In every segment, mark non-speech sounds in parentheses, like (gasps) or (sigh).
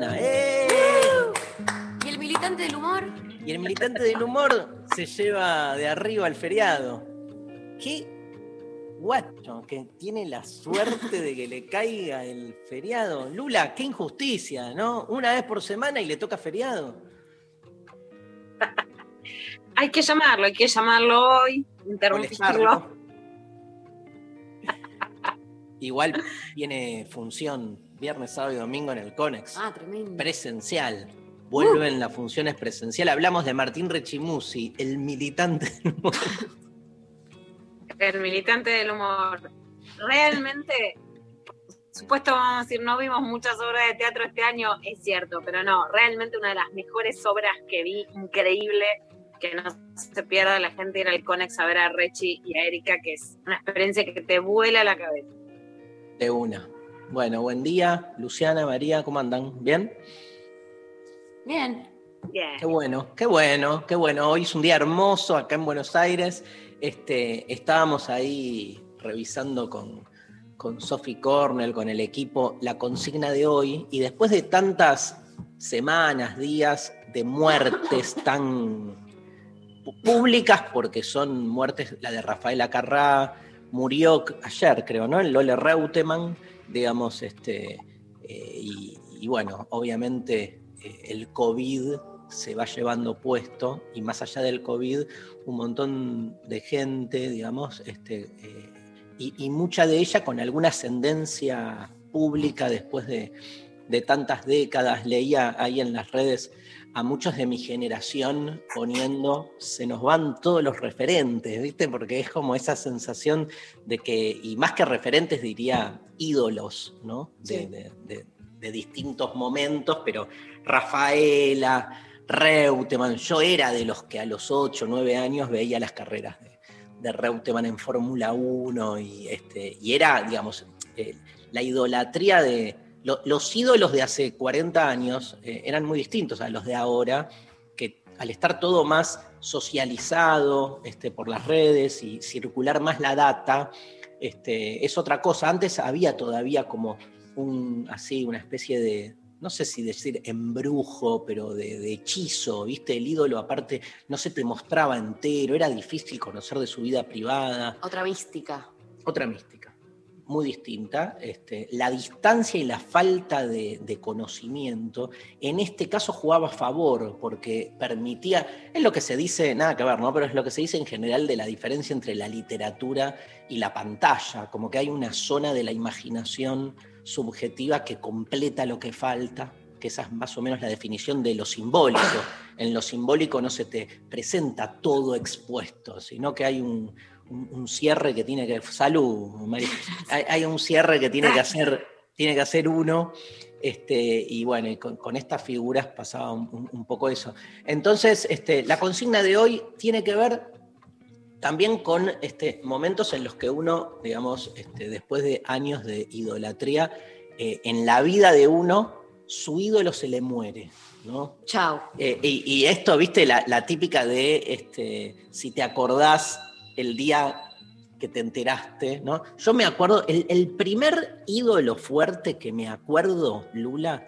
¡Eh! ¿Y el militante del humor? Y el militante del humor se lleva de arriba al feriado. Qué guacho que tiene la suerte de que le caiga el feriado. Lula, qué injusticia, ¿no? Una vez por semana y le toca feriado. (laughs) Hay que llamarlo, hay que llamarlo hoy, interrumpirlo. (laughs) Igual tiene función viernes, sábado y domingo en el Conex. Ah, tremendo. Presencial. Vuelven las funciones presencial. Hablamos de Martín Rechimusi, el militante del humor. (laughs) El militante del humor. Realmente, por supuesto, vamos a decir, no vimos muchas obras de teatro este año, es cierto, pero no, realmente una de las mejores obras que vi, increíble, que no se pierda la gente ir al Conex a ver a Rechi y a Erika, que es una experiencia que te vuela la cabeza. De una. Bueno, buen día, Luciana, María, ¿cómo andan? ¿Bien? Bien. Bien. Qué bueno, qué bueno, qué bueno. Hoy es un día hermoso acá en Buenos Aires. Este, estábamos ahí revisando con, con Sophie Cornell, con el equipo, la consigna de hoy. Y después de tantas semanas, días de muertes (laughs) tan públicas, porque son muertes, la de Rafaela Carrá, murió ayer, creo, ¿no? El Lole Reutemann, digamos, este, eh, y, bueno, obviamente eh, el COVID se va llevando puesto, y más allá del COVID, un montón de gente, digamos, este, eh, y, y mucha de ella con alguna ascendencia pública después de, de tantas décadas. Leía ahí en las redes a muchos de mi generación poniendo, se nos van todos los referentes, ¿viste? Porque es como esa sensación de que, y más que referentes diría ídolos, ¿no? De, Sí. de- de- de distintos momentos, pero Rafaela, Reutemann, yo era de los que a los 8, 9 años veía las carreras de, Reutemann en Fórmula 1 y, este, y era, digamos, eh, la idolatría de... lo- los ídolos de hace 40 años eh, eran muy distintos a los de ahora, que al estar todo más socializado este, por las redes y circular más la data, este, es otra cosa. Antes había todavía como un, así, una especie de, no sé si decir embrujo, pero de, de hechizo, ¿viste? El ídolo aparte no se te mostraba entero, era difícil conocer de su vida privada, Otra mística. otra mística, muy distinta. Este, la distancia y la falta de, de conocimiento, en este caso jugaba a favor, porque permitía, es lo que se dice, nada que ver, ¿no? Pero es lo que se dice en general de la diferencia entre la literatura y la pantalla, como que hay una zona de la imaginación subjetiva que completa lo que falta, que esa es más o menos la definición de lo simbólico. En lo simbólico no se te presenta todo expuesto, sino que hay un, un- un cierre que tiene que. Salud, María. Hay, hay un cierre que tiene que hacer, tiene que hacer uno. Este, y bueno, y con, con estas figuras pasaba un, poco eso. Entonces, este, la consigna de hoy tiene que ver también con este, momentos en los que uno, digamos, este, después de años de idolatría, eh, en la vida de uno, su ídolo se le muere, ¿no? Chau. Eh, y, y esto, viste, la, la típica de, este, si te acordás el día que te enteraste, ¿no? Yo me acuerdo, el, el primer ídolo fuerte que me acuerdo, Lula,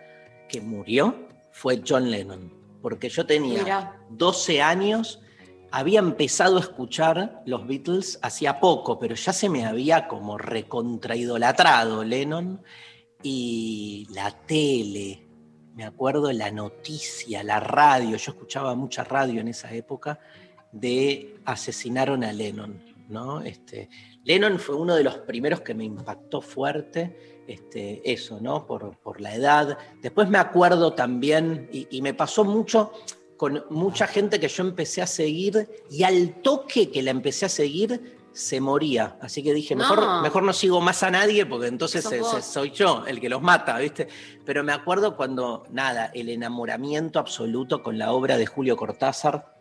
que murió, fue John Lennon, porque yo tenía Mira. 12 años, había empezado a escuchar los Beatles hacía poco, pero ya se me había como recontraidolatrado Lennon y la tele, me acuerdo la noticia, la radio, yo escuchaba mucha radio en esa época, de asesinaron a Lennon. ¿no? Este, Lennon fue uno de los primeros que me impactó fuerte, este, eso, ¿no? Por, por la edad. Después me acuerdo también, y, y me pasó mucho con mucha gente que yo empecé a seguir, y al toque que la empecé a seguir, se moría. Así que dije, mejor No. mejor no sigo más a nadie porque entonces se- se- soy yo el que los mata, ¿viste? Pero me acuerdo cuando, nada, el enamoramiento absoluto con la obra de Julio Cortázar.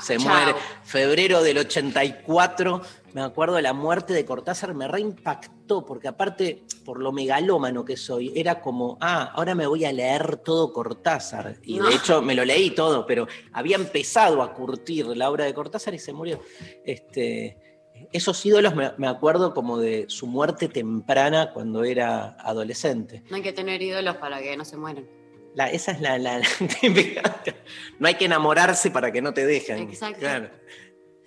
Se chao. muere. Febrero del 84, me acuerdo de la muerte de Cortázar, me reimpactó, porque aparte, por lo megalómano que soy, era como, ah, ahora me voy a leer todo Cortázar. Y No. de hecho me lo leí todo, pero había empezado a curtir la obra de Cortázar y se murió. Este, esos ídolos me, me acuerdo como de su muerte temprana cuando era adolescente. No hay que tener ídolos para que no se mueran. La- esa es la, la- la (laughs) típica. No hay que enamorarse para que no te dejen. Exacto. Claro.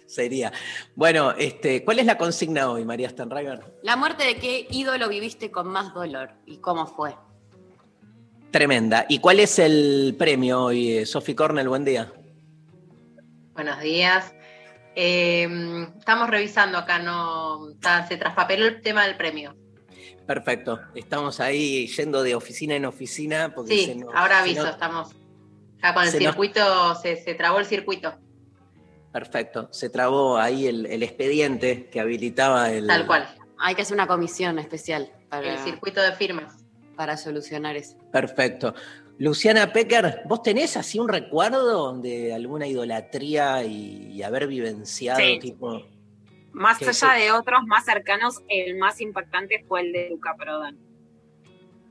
Sería. Bueno, este, ¿cuál es la consigna hoy, María Stanriver? La muerte de qué ídolo viviste con más dolor y cómo fue. Tremenda. ¿Y cuál es el premio hoy, eh, Sophie Cornell? Buen día. Buenos días. Eh, estamos revisando acá, no está- se traspapeló el tema del premio. Perfecto. Estamos ahí yendo de oficina en oficina. Porque se Sí, nos- ahora aviso, estamos acá con el se nos- circuito, se, se trabó el circuito, Perfecto. Se trabó ahí el, el expediente que habilitaba el. tal cual, Hay que hacer una comisión especial para, el circuito de firmas. para solucionar eso. Perfecto. Luciana Pecker, ¿vos tenés así un recuerdo de alguna idolatría y, y haber vivenciado Sí. tipo. Más Que- allá de otros más cercanos, el más impactante fue el de Luca Prodan.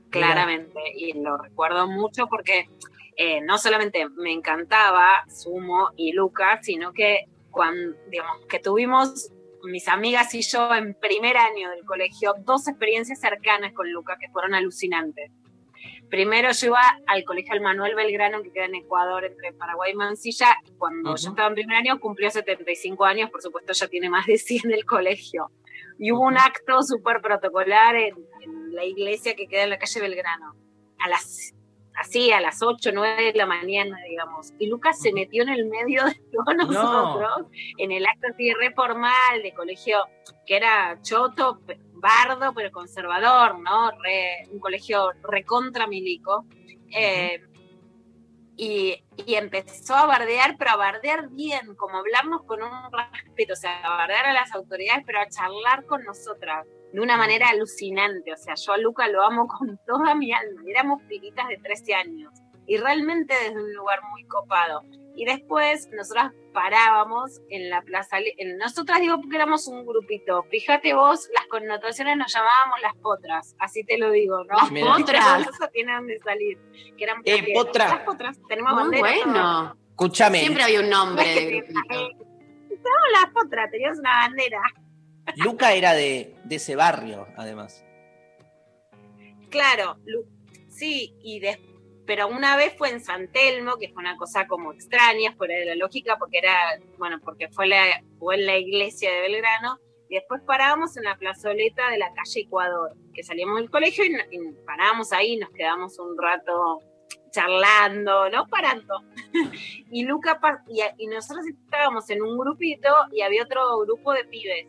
Claramente. Y lo recuerdo mucho porque eh, no solamente me encantaba Sumo y Luca, sino que cuando, digamos, que tuvimos mis amigas y yo en primer año del colegio dos experiencias cercanas con Luca que fueron alucinantes. Primero yo iba al colegio Manuel Belgrano que queda en Ecuador entre Paraguay y Mansilla. Cuando yo estaba en primer año cumplió 75 años, por supuesto ya tiene más de 100 del colegio. Y hubo un acto súper protocolar en, en la iglesia que queda en la calle Belgrano. A las así a las 8, 9 de la mañana, digamos. Y Lucas se metió en el medio de todos nosotros, en el acto así re formal de colegio, que era choto, bardo, pero conservador, ¿no? Re- un colegio recontra milico. Eh, y, y empezó a bardear, pero a bardear bien, como hablarnos con un respeto, o sea, a bardear a las autoridades, pero a charlar con nosotras de una manera alucinante. O sea, yo a Luca lo amo con (laughs) toda mi alma. Éramos pilitas de 13 años y realmente desde un lugar muy copado. Y después nosotras parábamos en la plaza. En- nosotras digo porque éramos un grupito. Fíjate vos, las connotaciones nos llamábamos las potras, así te lo digo, ¿no? Las potras. (laughs) Eso tiene donde salir. Que eran Eh, potra. Las potras. Tenemos Muy bueno. Escúchame, Siempre había un nombre que (laughs) eh, no, las potras, teníamos una bandera. Luca era de, ese barrio, además. Claro, Lu- sí, y des- pero una vez fue en San Telmo, que fue una cosa como extraña, fuera de la lógica, porque era, bueno, porque fue, la, en la iglesia de Belgrano, y después parábamos en la plazoleta de la calle Ecuador, que salíamos del colegio y, parábamos ahí, nos quedamos un rato charlando, no parando. (laughs) y Luca y nosotros estábamos en un grupito y había otro grupo de pibes.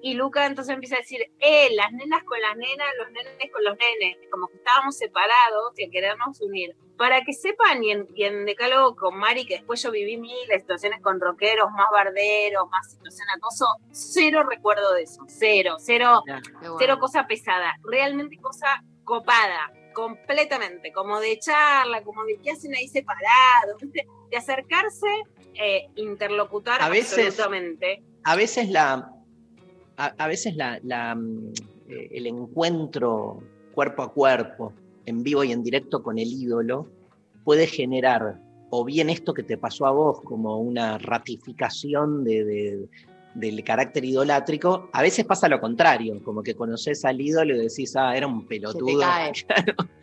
Y Luca entonces empieza a decir, eh, las nenas con las nenas, los nenes con los nenes, como que estábamos separados y a querernos unir. Para que sepan, y en, y en Decálogo con Mari, que después yo viví de situaciones con rockeros, más barderos, más situación acoso, cero recuerdo de eso, cero, cero, bueno. cero cosa pesada, realmente cosa copada, completamente, como de charla, como de qué hacen ahí separados, de acercarse, eh, interlocutar A veces- absolutamente. A veces la. A, a veces la, la, mm, eh, el encuentro cuerpo a cuerpo, en vivo y en directo con el ídolo, puede generar o bien esto que te pasó a vos como una ratificación de, de- del carácter idolátrico, a veces pasa lo contrario, como que conoces al ídolo y decís, ah, era un pelotudo. (laughs)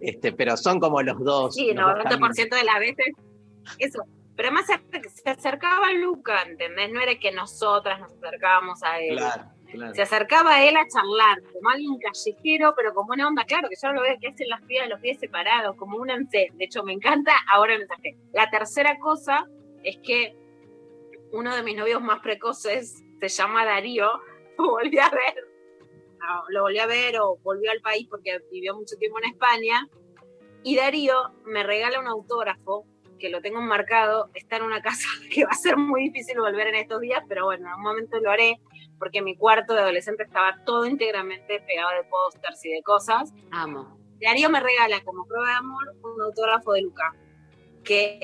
Este, pero son como los dos. Sí, dos 90% caminos. de las veces, eso. Pero además se- acercaba a Luca, ¿entendés? No era que nosotras nos acercábamos a él. Claro, claro. Se acercaba a él a charlar, como alguien callejero, pero como una onda, claro, que yo lo veo que hacen las pies, los pies separados, como un. De hecho, me encanta ahora el mensaje. La tercera cosa es que uno de mis novios más precoces se llama Darío, (laughs) lo volví a ver, no, lo volví a ver o volvió al país porque vivió mucho tiempo en España. Y Darío me regala un autógrafo que lo tengo enmarcado, está en una casa (laughs) que va a ser muy difícil volver en estos días, pero bueno, en un momento lo haré, porque mi cuarto de adolescente estaba todo íntegramente pegado de pósters y de cosas. Amo. Darío me regala como prueba de amor un autógrafo de Luca, que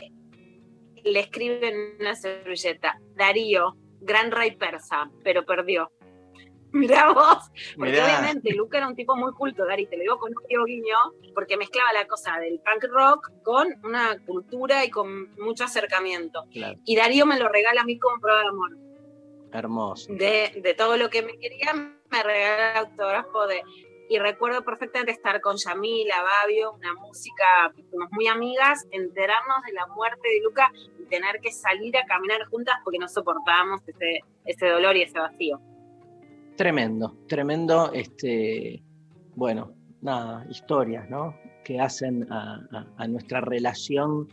le escribe en una servilleta, Darío, gran rey persa, pero perdió. (laughs) Mirá vos, porque Mirá. obviamente Luca era un tipo muy culto, Dari, te lo digo con un tío guiño, porque mezclaba la cosa del punk rock con una cultura y con mucho acercamiento. Claro, Y Darío me lo regala a mí como prueba de amor. hermoso. De, de todo lo que me quería, me regala el autógrafo de... Y recuerdo perfectamente estar con Yamila, Babio, una música, fuimos muy amigas, enterarnos de la muerte de Luca y tener que salir a caminar juntas porque no soportábamos ese, ese dolor y ese vacío. Tremendo, tremendo, este, bueno, nada, historias, ¿no? Que hacen a, a- a nuestra relación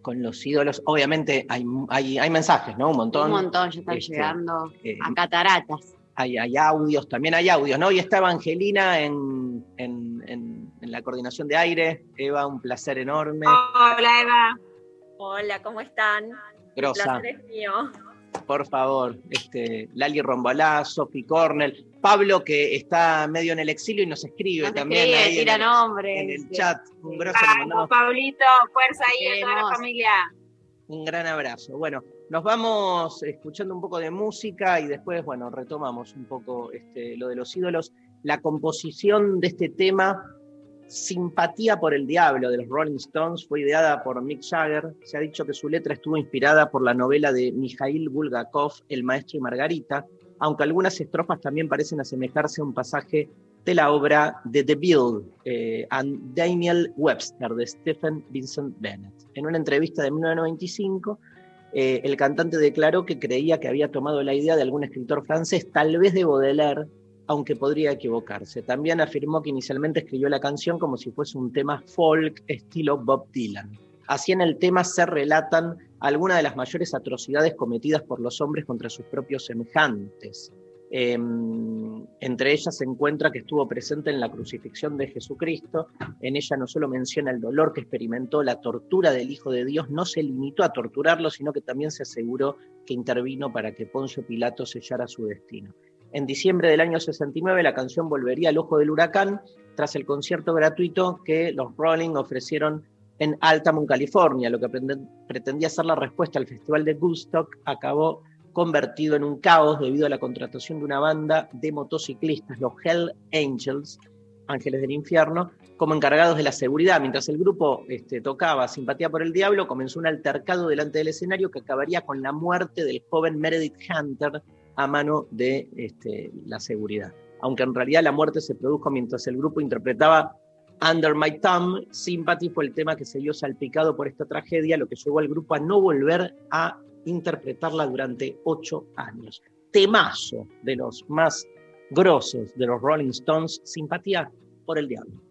con los ídolos. Obviamente hay, hay, hay mensajes, ¿no? Un montón. Un montón, ya están Este, llegando eh, a cataratas. hay, hay audios, también hay audios, ¿no? Y está Evangelina en, en- en- en la coordinación de aire. Eva, un placer enorme. Hola Eva. Hola, ¿cómo están? El Grosa, placer es mío. Por favor. Este, Lali Rombolá, Sophie Cornell, Pablo, que está medio en el exilio y nos escribe Nos también escribe, ahí en tira el- nombres. en el chat. Un grosso, Vamos, Pablito, fuerza ahí a toda la familia. Un gran abrazo. Bueno, nos vamos escuchando un poco de música y después, bueno, retomamos un poco este, lo de los ídolos. La composición de este tema, Simpatía por el Diablo, de los Rolling Stones, fue ideada por Mick Jagger. Se ha dicho que su letra estuvo inspirada por la novela de Mikhail Bulgakov, El Maestro y Margarita, aunque algunas estrofas también parecen asemejarse a un pasaje de la obra de The Bill eh, and Daniel Webster de Stephen Vincent Bennett. En una entrevista de 1995, eh, el cantante declaró que creía que había tomado la idea de algún escritor francés, tal vez de Baudelaire, aunque podría equivocarse. También afirmó que inicialmente escribió la canción como si fuese un tema folk estilo Bob Dylan. Así en el tema se relatan algunas de las mayores atrocidades cometidas por los hombres contra sus propios semejantes. Eh, entre ellas se encuentra que estuvo presente en la crucifixión de Jesucristo. En ella no solo menciona el dolor que experimentó, la tortura del Hijo de Dios, no se limitó a torturarlo, sino que también se aseguró que intervino para que Poncio Pilato sellara su destino. En diciembre del año 69 la canción volvería al ojo del huracán tras el concierto gratuito que los Rolling ofrecieron en Altamont, California. Lo que pretendía ser la respuesta al Festival de Woodstock acabó convertido en un caos debido a la contratación de una banda de motociclistas, los Hell Angels, Ángeles del Infierno, como encargados de la seguridad. Mientras el grupo este, tocaba Simpatía por el Diablo, comenzó un altercado delante del escenario que acabaría con la muerte del joven Meredith Hunter a mano de este, la seguridad. Aunque en realidad la muerte se produjo mientras el grupo interpretaba Under My Thumb, Sympathy fue el tema que se vio salpicado por esta tragedia, lo que llevó al grupo a no volver a interpretarla durante ocho años. Temazo de los más grosos de los Rolling Stones, Simpatía por el Diablo.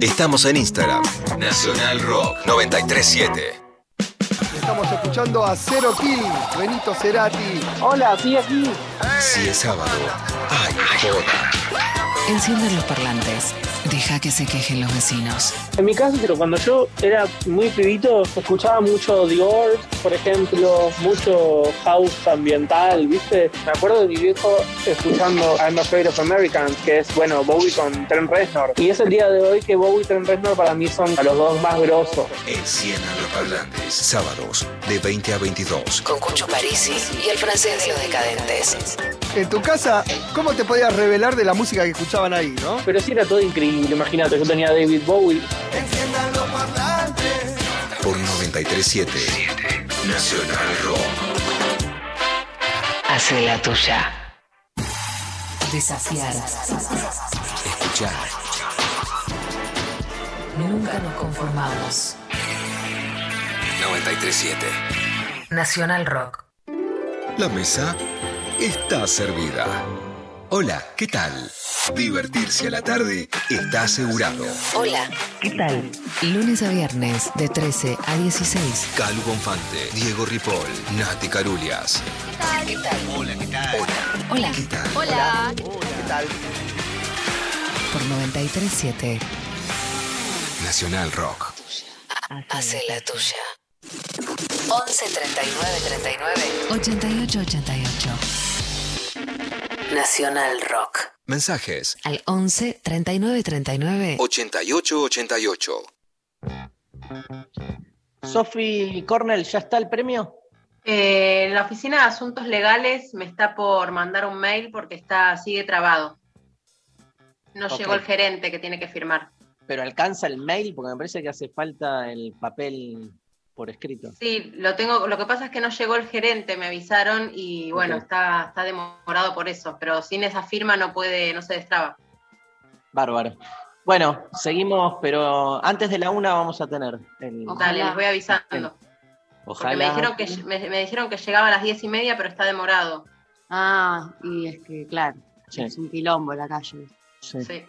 Estamos en Instagram. Nacional Rock 937. Estamos escuchando a Cero Kill, Benito Cerati. Hola, sí, aquí. Si es sábado, ay, joda. Encienden los parlantes. Deja que se quejen los vecinos. En mi caso, pero cuando yo era muy pibito, escuchaba mucho The por ejemplo, mucho house ambiental, ¿viste? Me acuerdo de mi viejo escuchando I'm Afraid of Americans, que es, bueno, Bowie con Trent Reznor. Y es el día de hoy que Bowie y Trent Reznor para mí son los dos más grosos. Enciendan los parlantes. Sábados, de 20 a 22. Con Cucho Parisi y el francés de los decadentes. En tu casa, ¿cómo te podías revelar de la música que escuchaban ahí, no? Pero sí era todo increíble, imagínate, yo tenía a David Bowie. Por 937. Nacional Rock. Hace la tuya. Desafiar. Escuchar. Nunca nos conformamos. 937. Nacional Rock. La mesa está servida. Hola, ¿qué tal? Divertirse a la tarde está asegurado. Hola, ¿qué tal? Lunes a viernes, de 13 a 16. Calu Bonfante, Diego Ripoll, Nati Carulias. ¿Qué tal? Hola, ¿qué tal? Hola. ¿Qué tal? Hola. ¿Qué tal? Por 937. Nacional Rock. Hace la tuya. 11 39 39 88 88. Nacional Rock. Mensajes. Al 11 39 39 88 88. Sofi Cornell, ¿ya está el premio? Eh, la oficina de asuntos legales me está por mandar un mail porque está sigue trabado. No llegó el gerente que tiene que firmar. Pero alcanza el mail porque me parece que hace falta el papel por escrito. Sí, lo tengo. Lo que pasa es que no llegó el gerente, me avisaron y bueno, está, está demorado por eso. Pero sin esa firma no puede, no se destraba. Bárbaro. Bueno, seguimos, pero antes de la una vamos a tener el. Dale, les voy avisando. Me Ojalá. dijeron que me, me dijeron que llegaba a las diez y media, pero está demorado. Ah, y es que, claro, Sí. es un quilombo la calle. Sí, Sí.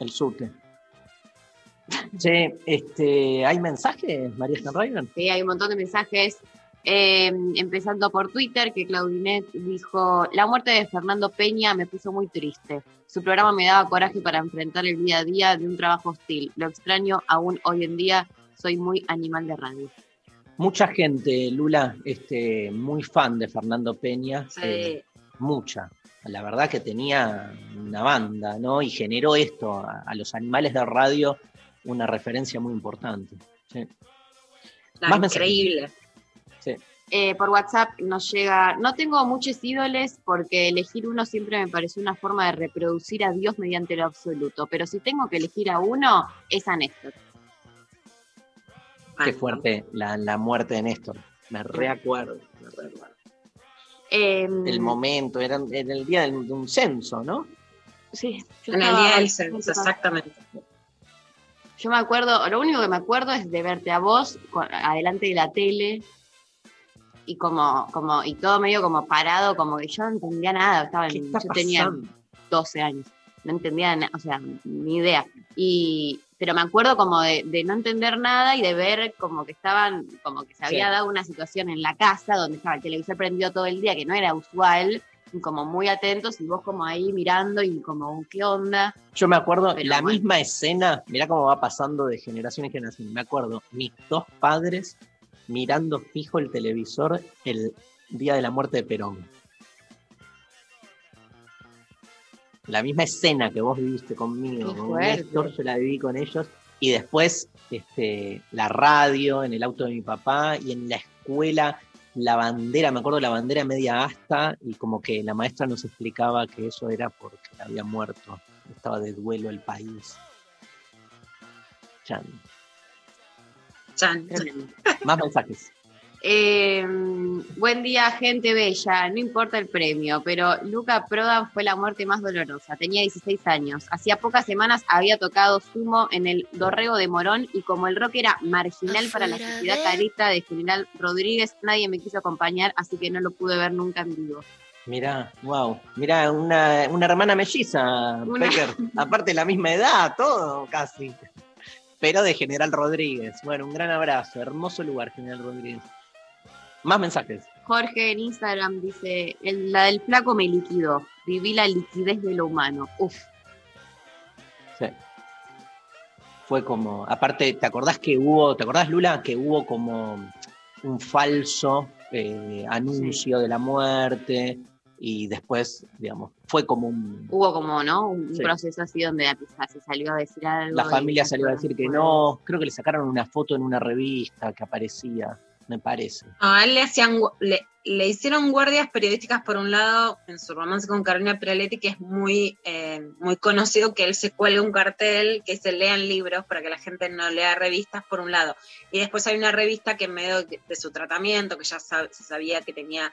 el subte. Che, este, ¿hay mensajes, María Stanraven? Sí, hay un montón de mensajes. Eh, empezando por Twitter, que Claudinet dijo: La muerte de Fernando Peña me puso muy triste. Su programa me daba coraje para enfrentar el día a día de un trabajo hostil. Lo extraño aún hoy en día. Soy muy animal de radio. Mucha gente, Lula, este, muy fan de Fernando Peña. Sí. eh, mucha. La verdad que tenía una banda, ¿no? Y generó esto a, a los animales de radio una referencia muy importante. Sí. No, Más increíble. Sí. Eh, por WhatsApp nos llega, no tengo muchos ídoles porque elegir uno siempre me pareció una forma de reproducir a Dios mediante lo absoluto, pero si tengo que elegir a uno, es a Néstor. Qué fuerte la, la muerte de Néstor. Me reacuerdo. me reacuerdo. Eh, El momento, era, era el día de un censo, ¿no? Sí, En el día del censo, exactamente. Yo me acuerdo, lo único que me acuerdo es de verte a vos adelante de la tele y como, como, y todo medio como parado, como que yo no entendía nada, estaba en- ¿Qué está yo tenía pasando? 12 años, no entendía, na- o sea, ni idea. Y, pero me acuerdo como de, de no entender nada y de ver como que estaban, como que se había Sí. dado una situación en la casa donde estaba el televisor prendido todo el día, que no era usual, como muy atentos y vos como ahí mirando y como, ¿qué onda? Yo me acuerdo Pero la bueno. misma escena, mirá cómo va pasando de generación en generación. Me acuerdo mis dos padres mirando fijo el televisor el día de la muerte de Perón. La misma escena que vos viviste conmigo, con. Néstor, yo la viví con ellos. Y después este, la radio, en el auto de mi papá y en la escuela, la bandera, me acuerdo la bandera media asta y como que la maestra nos explicaba que eso era porque había muerto, estaba de duelo el país. Chan. Chan. Más mensajes. Eh, buen día, gente bella. No importa el premio, pero Luca Prodan fue la muerte más dolorosa. Tenía 16 años. Hacía pocas semanas había tocado sumo en el Dorrego de Morón y como el rock era marginal para la sociedad carista de General Rodríguez, nadie me quiso acompañar, así que no lo pude ver nunca en vivo. Mirá, wow. Mirá, una, una hermana melliza, Una- Pecker. Aparte la misma edad, todo casi. Pero de General Rodríguez. Bueno, un gran abrazo. Hermoso lugar, General Rodríguez. Más mensajes. Jorge en Instagram dice, "El- la del flaco me liquidó. Viví la liquidez de lo humano. Uf. Sí. Fue como, aparte, ¿te acordás que hubo, ¿te acordás, Lula, que hubo como un falso eh, anuncio de la muerte? Y después, digamos, fue como un. Hubo como, ¿no? Un Sí. proceso así donde se salió a decir algo. La familia salió a decir que no. Creo que le sacaron una foto en una revista que aparecía, me parece. A él le hacían le, le hicieron guardias periodísticas por un lado en su romance con Carolina Piraletti, que es muy, eh, muy conocido que él se cuelga un cartel que se lean libros para que la gente no lea revistas por un lado. Y después hay una revista que en medio de, de su tratamiento, que ya sab- se sabía que tenía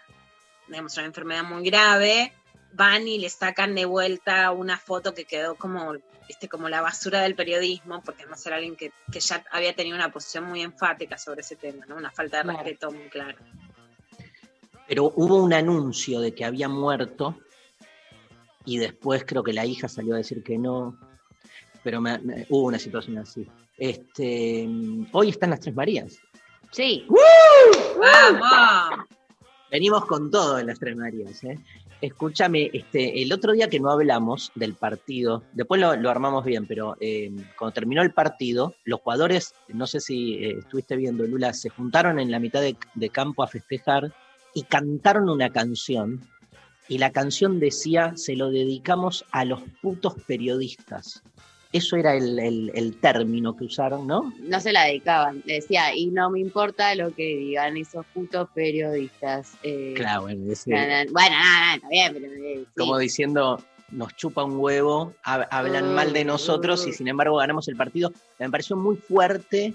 digamos, una enfermedad muy grave, van y le sacan de vuelta una foto que quedó como, viste, como la basura del periodismo, porque además era alguien que, que ya había tenido una posición muy enfática sobre ese tema, ¿no? Una falta de Claro. respeto muy clara. Pero hubo un anuncio de que había muerto y después creo que la hija salió a decir que no. Pero me- me- hubo una situación así. Este, hoy están las Tres Marías. Sí. ¡Vamos! Venimos con todo en las Tres Marías. ¿eh? Escúchame, este, el otro día que no hablamos del partido, después lo, armamos bien, pero eh, cuando terminó el partido, los jugadores, no sé si eh, estuviste viendo, Lula, se juntaron en la mitad de, de campo a festejar y cantaron una canción. Y la canción decía, se lo dedicamos a los putos periodistas. Eso era el, el- el término que usaron, ¿no? No se la dedicaban. Decía, y no me importa lo que digan esos putos periodistas. eh, Claro, bueno, ese- na, na- bueno, nada, está bien, pero eh, sí. como diciendo, nos chupa un huevo, hab- hablan mal de nosotros y sin embargo ganamos el partido. Me pareció muy fuerte,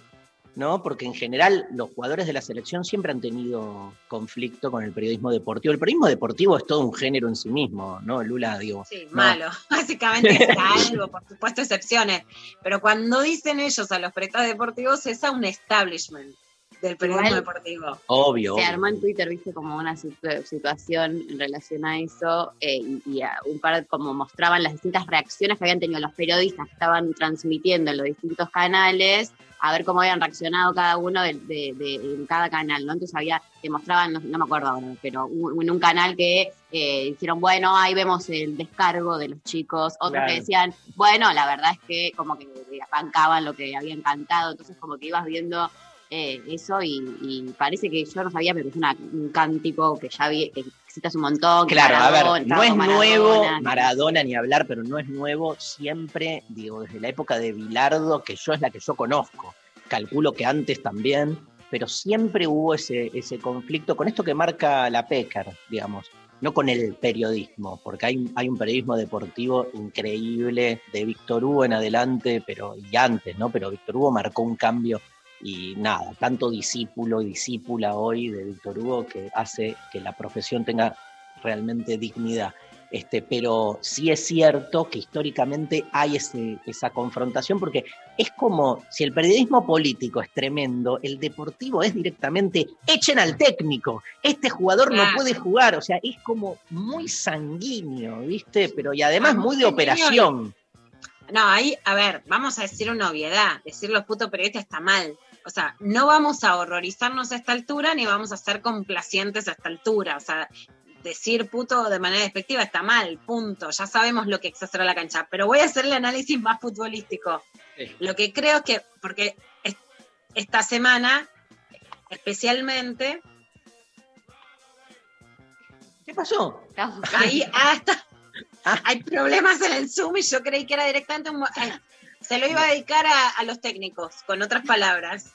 ¿no? Porque en general los jugadores de la selección siempre han tenido conflicto con el periodismo deportivo. El periodismo deportivo es todo un género en sí mismo, ¿no? Lula, digo. Sí, no. malo. (laughs) Básicamente es (laughs) algo, por supuesto, excepciones. Pero cuando dicen ellos a los periodistas deportivos es a un establishment. del periodismo Igual- deportivo. Obvio. Se obvio. armó en Twitter, viste, como una situ- situación en relación a eso, eh, y, y a un par como mostraban las distintas reacciones que habían tenido los periodistas que estaban transmitiendo en los distintos canales, a ver cómo habían reaccionado cada uno de, de- de- en cada canal, ¿no? Entonces había, te mostraban, no, no me acuerdo ahora, pero un- en un canal que eh, dijeron, bueno, ahí vemos el descargo de los chicos, otros Claro. que decían, bueno, la verdad es que como que bancaban lo que habían cantado, entonces como que ibas viendo eh, eso y, y parece que yo no sabía, pero es una- un cántico que ya vi, que citas un montón. Claro, a ver, no es nuevo Maradona, ni hablar, pero no es nuevo siempre, digo, desde la época de Bilardo, que yo es la que yo conozco. Calculo que antes también, pero siempre hubo ese, ese conflicto con esto que marca la PECAR, digamos, no con el periodismo, porque hay, hay un periodismo deportivo increíble de Víctor Hugo en adelante, pero y antes, ¿no? Pero Víctor Hugo marcó un cambio y nada, tanto discípulo y discípula hoy de Víctor Hugo que hace que la profesión tenga realmente dignidad. Este, pero sí es cierto que históricamente hay ese- esa confrontación, porque es como si el periodismo político es tremendo, el deportivo es directamente echen al técnico, este jugador no puede jugar, o sea, es como muy sanguíneo, ¿viste? Pero y además muy de operación. No, ahí, a ver, vamos a decir una obviedad. Decir los putos periodistas está mal. O sea, no vamos a horrorizarnos a esta altura ni vamos a ser complacientes a esta altura. O sea, decir puto de manera despectiva está mal, punto. Ya sabemos lo que exacerba la cancha. Pero voy a hacer el análisis más futbolístico. Sí. Lo que creo es que, porque es- esta semana, especialmente, ¿Qué pasó? ahí (laughs) hasta hay problemas en el Zoom y yo creí que era directamente un... (laughs) se lo iba a dedicar a, a los técnicos, con otras palabras,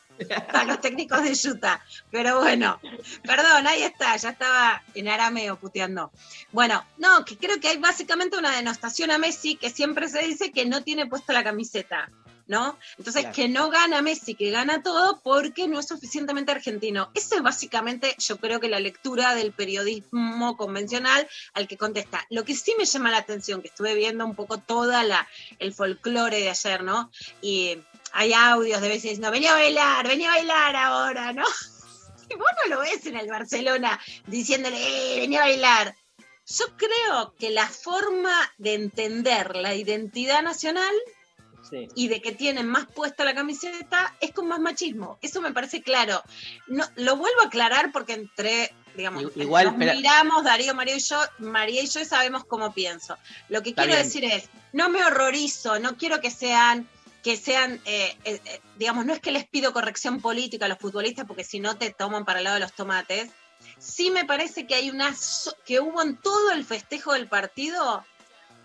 a los técnicos de Utah. Pero bueno, perdón, ahí está, ya estaba en arameo puteando. Bueno, no, que creo que hay básicamente una denostación a Messi que siempre se dice que no tiene puesta la camiseta. ¿No? Entonces, Claro. que no gana Messi, que gana todo porque no es suficientemente argentino. Esa es básicamente, yo creo que la lectura del periodismo convencional al que contesta. Lo que sí me llama la atención, que estuve viendo un poco toda la el folclore de ayer, ¿no? Y hay audios de veces diciendo, venía a bailar, venía a bailar ahora, ¿no? (laughs) Y vos no lo ves en el Barcelona diciéndole, eh, venía a bailar. Yo creo que la forma de entender la identidad nacional Sí. y de que tienen más puesta la camiseta es con más machismo. Eso me parece claro. No, lo vuelvo a aclarar porque entre, digamos, igual, nos miramos, Darío, María y yo, María y yo sabemos cómo pienso. Lo que Está quiero bien. decir es, no me horrorizo, no quiero que sean que sean, eh, eh, eh, digamos, no es que les pido corrección política a los futbolistas porque si no te toman para el lado de los tomates. Sí me parece que hay una so- que hubo en todo el festejo del partido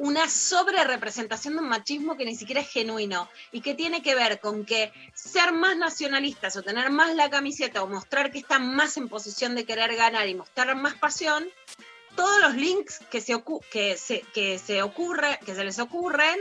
una sobre representación de un machismo que ni siquiera es genuino y que tiene que ver con que ser más nacionalistas o tener más la camiseta o mostrar que están más en posición de querer ganar y mostrar más pasión, todos los links que se, que se, que se ocurre, que se les ocurren,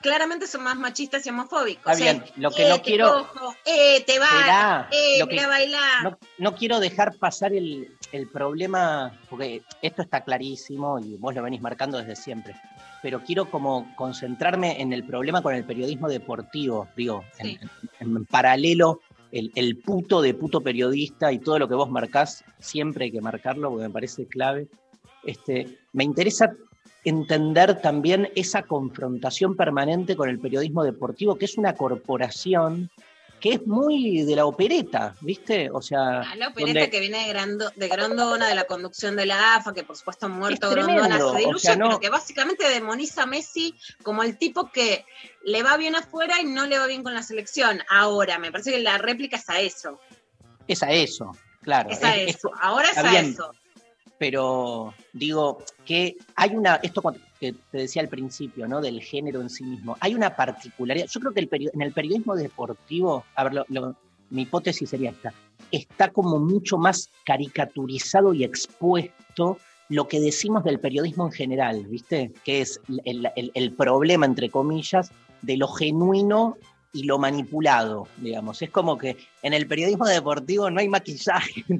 claramente son más machistas y homofóbicos. Está bien, lo que Eh, no quiero- cojo, eh, te va, eh, lo mira que- a bailar. no, no quiero dejar pasar el, el problema, porque esto está clarísimo y vos lo venís marcando desde siempre, pero quiero como concentrarme en el problema con el periodismo deportivo, digo, en, Sí. en- en paralelo, el, el puto de puto periodista y todo lo que vos marcás, siempre hay que marcarlo porque me parece clave. Este, me interesa entender también esa confrontación permanente con el periodismo deportivo, que es una corporación que es muy de la opereta, ¿viste? O sea, Ah, la opereta donde- que viene de, Grando- de Grondona, de la conducción de la AFA, que por supuesto ha muerto tremendo, se o diluye, sea, no- pero que básicamente demoniza a Messi como el tipo que le va bien afuera y no le va bien con la selección. Ahora, me parece que la réplica es a eso. es a eso, claro. Es a es- es- eso. Ahora es a bien. eso. Pero digo que hay una, esto que te decía al principio, ¿no? Del género en sí mismo, hay una particularidad, yo creo que el en el periodismo deportivo, a ver, lo- mi hipótesis sería esta, está como mucho más caricaturizado y expuesto lo que decimos del periodismo en general, ¿viste? Que es el- el problema, entre comillas, de lo genuino y lo manipulado, digamos. Es como que en el periodismo deportivo no hay maquillaje. (laughs)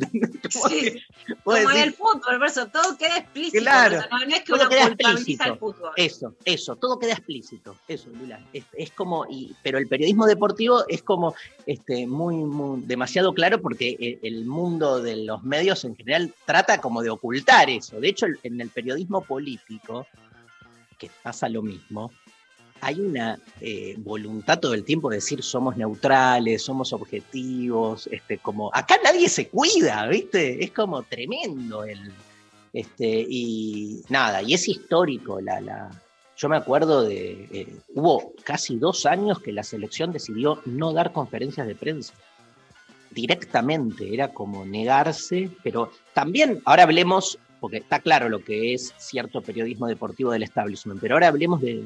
Sí, Como en el fútbol, por eso todo queda explícito. Claro. No, no es que uno culpabiliza al fútbol. Eso, eso, todo queda explícito. Eso, Lula. Es, es como, y, pero el periodismo deportivo es como este, muy, muy- demasiado claro porque e- el mundo de los medios en general trata como de ocultar eso. De hecho, en el periodismo político, que pasa lo mismo, hay una eh, voluntad todo el tiempo de decir somos neutrales, somos objetivos, este, como acá nadie se cuida, ¿viste? Es como tremendo el, este, y nada, y es histórico la, la- yo me acuerdo de, eh, hubo casi dos años que la selección decidió no dar conferencias de prensa. Directamente, era como negarse, pero también, ahora hablemos, porque está claro lo que es cierto periodismo deportivo del establishment, pero ahora hablemos de,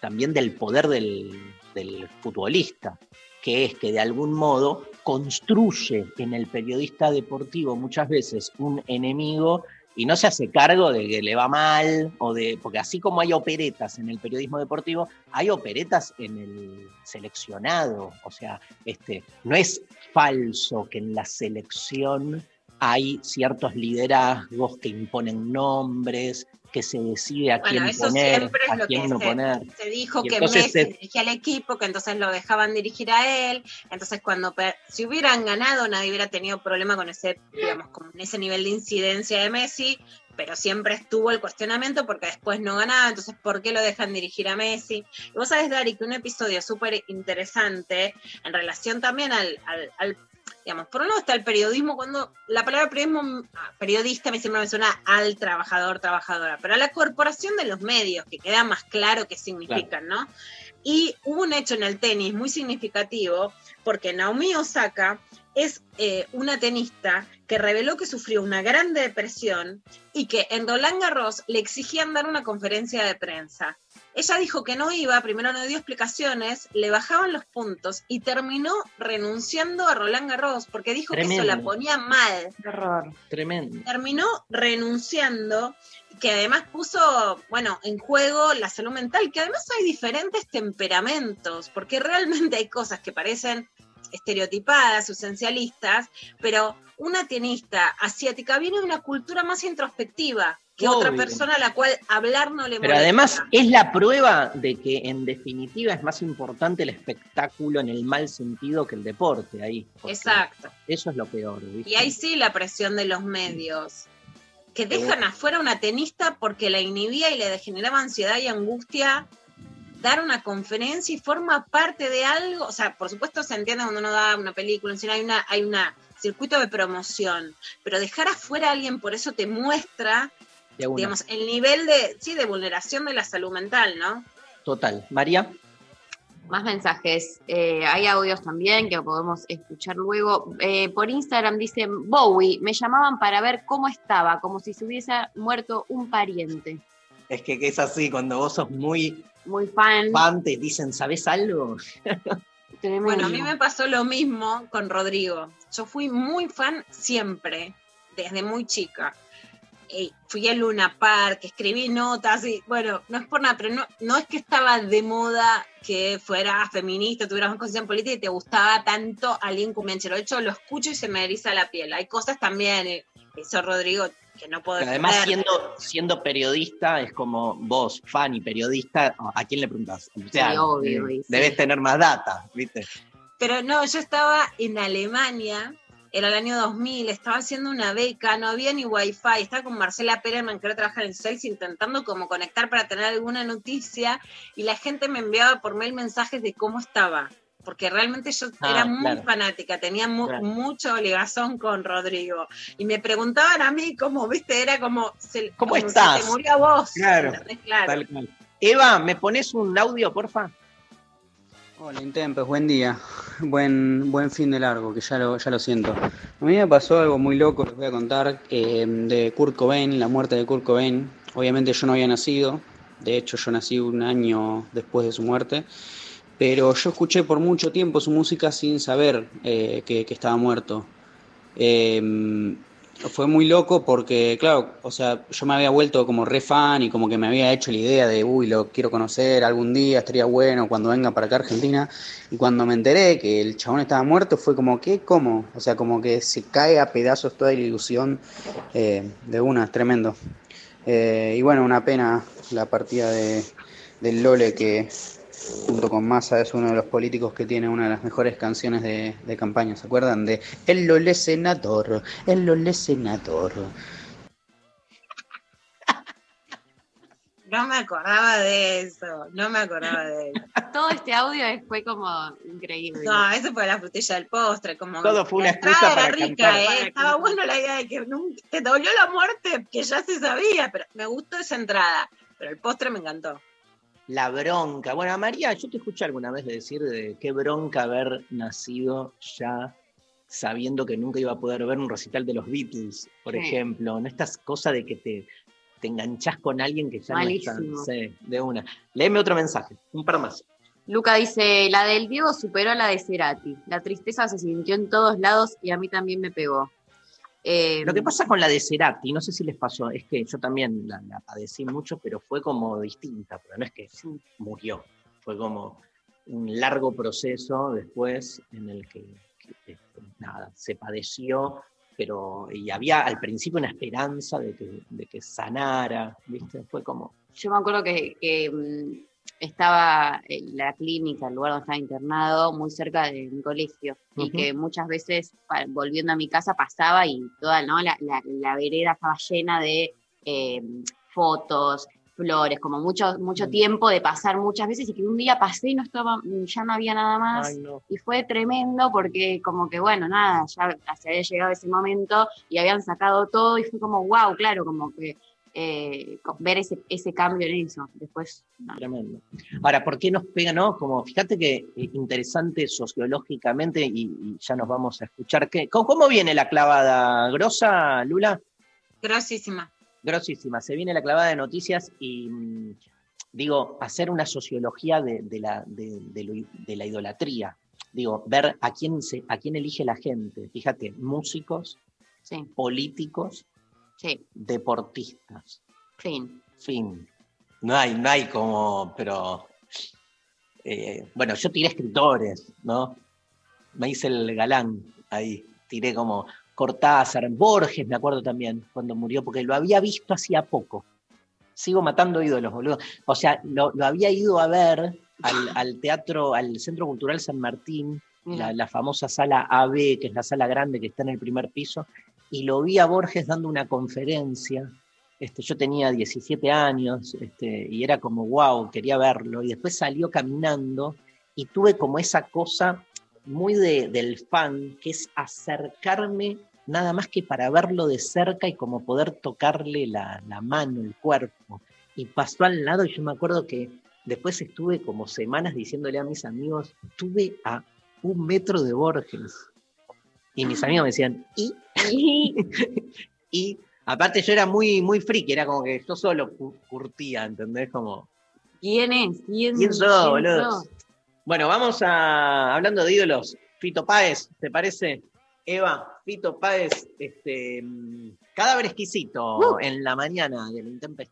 también del poder del, del futbolista, que es que de algún modo construye en el periodista deportivo muchas veces un enemigo y no se hace cargo de que le va mal, o de, porque así como hay operetas en el periodismo deportivo, hay operetas en el seleccionado. O sea, este, no es falso que en la selección hay ciertos liderazgos que imponen nombres, que se decide a Bueno, quién eso poner, siempre es a lo quién que no se, poner. se dijo Y que Messi se- dirigía al equipo, que entonces lo dejaban dirigir a él. Entonces, cuando si hubieran ganado, nadie hubiera tenido problema con ese, digamos, con ese nivel de incidencia de Messi, pero siempre estuvo el cuestionamiento porque después no ganaba. Entonces, ¿por qué lo dejan dirigir a Messi? Y vos sabés, Dari, que un episodio súper interesante en relación también al, al- al digamos, por un lado está el periodismo, cuando la palabra periodismo, ah, periodista me siempre me suena al trabajador, trabajadora, pero a la corporación de los medios, que queda más claro qué significan, ¿no? Y hubo un hecho en el tenis muy significativo, porque Naomi Osaka es eh, una tenista que reveló que sufrió una gran depresión y que en Roland Garros le exigían dar una conferencia de prensa. Ella dijo que no iba, primero no dio explicaciones, le bajaban los puntos y terminó renunciando a Roland Garros porque dijo que eso la ponía mal. Tremendo. Terminó renunciando, que además puso, bueno, en juego la salud mental, que además hay diferentes temperamentos, porque realmente hay cosas que parecen estereotipadas, esencialistas, pero una tenista asiática viene de una cultura más introspectiva que otra Obvio. persona a la cual hablar no le Pero molesta. además es la prueba de que en definitiva es más importante el espectáculo en el mal sentido que el deporte ahí. Exacto. Eso es lo peor. ¿viste? Y ahí sí la presión de los medios, que dejan afuera una tenista porque la inhibía y le generaba ansiedad y angustia dar una conferencia y forma parte de algo, o sea, por supuesto se entiende cuando uno da una película, hay una, hay una circuito de promoción, pero dejar afuera a alguien por eso te muestra. Digamos, el nivel de, sí, de vulneración de la salud mental, ¿no? Total. María. Más mensajes. Eh, hay audios también que podemos escuchar luego. Eh, por Instagram dicen, Bowie, me llamaban para ver cómo estaba, como si se hubiese muerto un pariente. Es que, que es así, cuando vos sos muy Muy fan. fan, te dicen, ¿sabes algo? (laughs) Tremendo. Bueno, a mí me pasó lo mismo con Rodrigo. Yo fui muy fan siempre, desde muy chica. Eh, fui a Luna Park, escribí notas y bueno, no es por nada, pero no, no es que estaba de moda que fueras feminista, tuvieras una conciencia política y te gustaba tanto alguien cumenchero. De hecho, lo escucho y se me eriza la piel. Hay cosas también, eh, eso Rodrigo, que no puedo Pero además, defender. siendo, siendo periodista, es como vos, fan y periodista, ¿a quién le preguntás? O sea, Sí, obvio, eh, sí. debes tener más data, ¿viste? Pero no, yo estaba en Alemania, era el año 2000, estaba haciendo una beca, no había ni wifi, estaba con Marcela Perelman, que ahora trabaja en Sales, intentando como conectar para tener alguna noticia, y la gente me enviaba por mail mensajes de cómo estaba, porque realmente yo Ah, era muy claro. fanática, tenía mu- Claro. mucho ligazón con Rodrigo, y me preguntaban a mí cómo, viste, era como, se, ¿Cómo como se estás? te murió a vos, Claro. Eva, ¿me pones un audio, porfa? Hola, Intempes, buen día. Buen, buen fin de largo, que ya lo, ya lo siento. A mí me pasó algo muy loco, les voy a contar, eh, de Kurt Cobain, la muerte de Kurt Cobain. Obviamente yo no había nacido, de hecho yo nací un año después de su muerte, pero yo escuché por mucho tiempo su música sin saber eh, que, que estaba muerto. Eh, fue muy loco porque, claro, o sea, yo me había vuelto como re fan y como que me había hecho la idea de, uy, lo quiero conocer algún día, estaría bueno cuando venga para acá a Argentina. Y cuando me enteré que el chabón estaba muerto, fue como, ¿qué? ¿Cómo? O sea, como que se cae a pedazos toda la ilusión eh, de una, tremendo. Eh, y bueno, una pena la partida de, del Lole que junto con Massa es uno de los políticos que tiene una de las mejores canciones de, de campaña, ¿se acuerdan? De El Lole Senador, El Lole Senador. No me acordaba de eso, no me acordaba de eso. (laughs) Todo este audio fue como increíble. No, eso fue la frutilla del postre, como Todo fue una excusa entrada para era rica, cantar. ¿eh? Estaba bueno la idea de que nunca- te dolió la muerte, que ya se sabía, pero me gustó esa entrada. Pero el postre me encantó. La bronca. Bueno, a María, yo te escuché alguna vez decir de qué bronca haber nacido ya sabiendo que nunca iba a poder ver un recital de los Beatles, por Sí. ejemplo. No estas cosas de que te, te enganchás con alguien que ya Malísimo. no está. Sí, de una. Léeme otro mensaje, un par más. Luca dice, la del Diego superó a la de Cerati. La tristeza se sintió en todos lados y a mí también me pegó. Eh, Lo que pasa con la de Cerati, no sé si les pasó, es que yo también la, la padecí mucho, pero fue como distinta, pero no es que murió, fue como un largo proceso después en el que, que, este, nada, se padeció, pero y había al principio una esperanza de que, de que sanara, ¿viste? Fue como, Yo me acuerdo que, que, mm, estaba en la clínica, el lugar donde estaba internado, muy cerca de mi colegio. Y que muchas veces, volviendo a mi casa, pasaba y toda ¿no? la, la- la vereda estaba llena de eh, fotos, flores, como mucho, Mm. mucho tiempo de pasar muchas veces y que un día pasé y no estaba, ya no había nada más. ay no. Y fue tremendo porque como que, bueno, nada, ya se había llegado ese momento y habían sacado todo y fue como, wow, claro, como que eh, ver ese, ese cambio en eso. Después, no. Tremendo. Ahora, ¿por qué nos pega, no? Como, fíjate que eh, interesante sociológicamente, y, y ya nos vamos a escuchar. ¿qué, cómo, cómo viene la clavada? ¿Grosa, Lula? Grosísima. Grosísima. Se viene la clavada de noticias y, mm, digo, hacer una sociología de, de la, de, de lo- de la idolatría. Digo, ver a quién, se, a quién elige la gente. Fíjate, músicos, Sí, políticos, sí, deportistas. fin. fin. No hay, no hay como, pero. eh, bueno, yo tiré escritores, ¿no? Me hice el galán ahí. Tiré como Cortázar, Borges, me acuerdo también, cuando murió, porque lo había visto hacía poco. Sigo matando ídolos, boludo. O sea, lo, lo había ido a ver al, (laughs) al teatro, al Centro Cultural San Martín, la, la famosa sala AB, que es la sala grande que está en el primer piso, y lo vi a Borges dando una conferencia. Este, yo tenía 17 años este, y era como, wow, quería verlo. Y después salió caminando y tuve como esa cosa muy de- del fan, que es acercarme nada más que para verlo de cerca y como poder tocarle la, la mano, el cuerpo. Y pasó al lado y yo me acuerdo que después estuve como semanas diciéndole a mis amigos, estuve a un metro de Borges. Y mis amigos me decían, ¿y? (laughs) y aparte yo era muy, muy friki, era como que yo solo cu- curtía, ¿entendés? Como, ¿Quién es? ¿Quién, ¿quién sos, boludo? Bueno, vamos a, hablando de ídolos, Fito Páez, ¿te parece? Eva, Fito Páez, este, mm, cadáver exquisito Uh. en la mañana de la.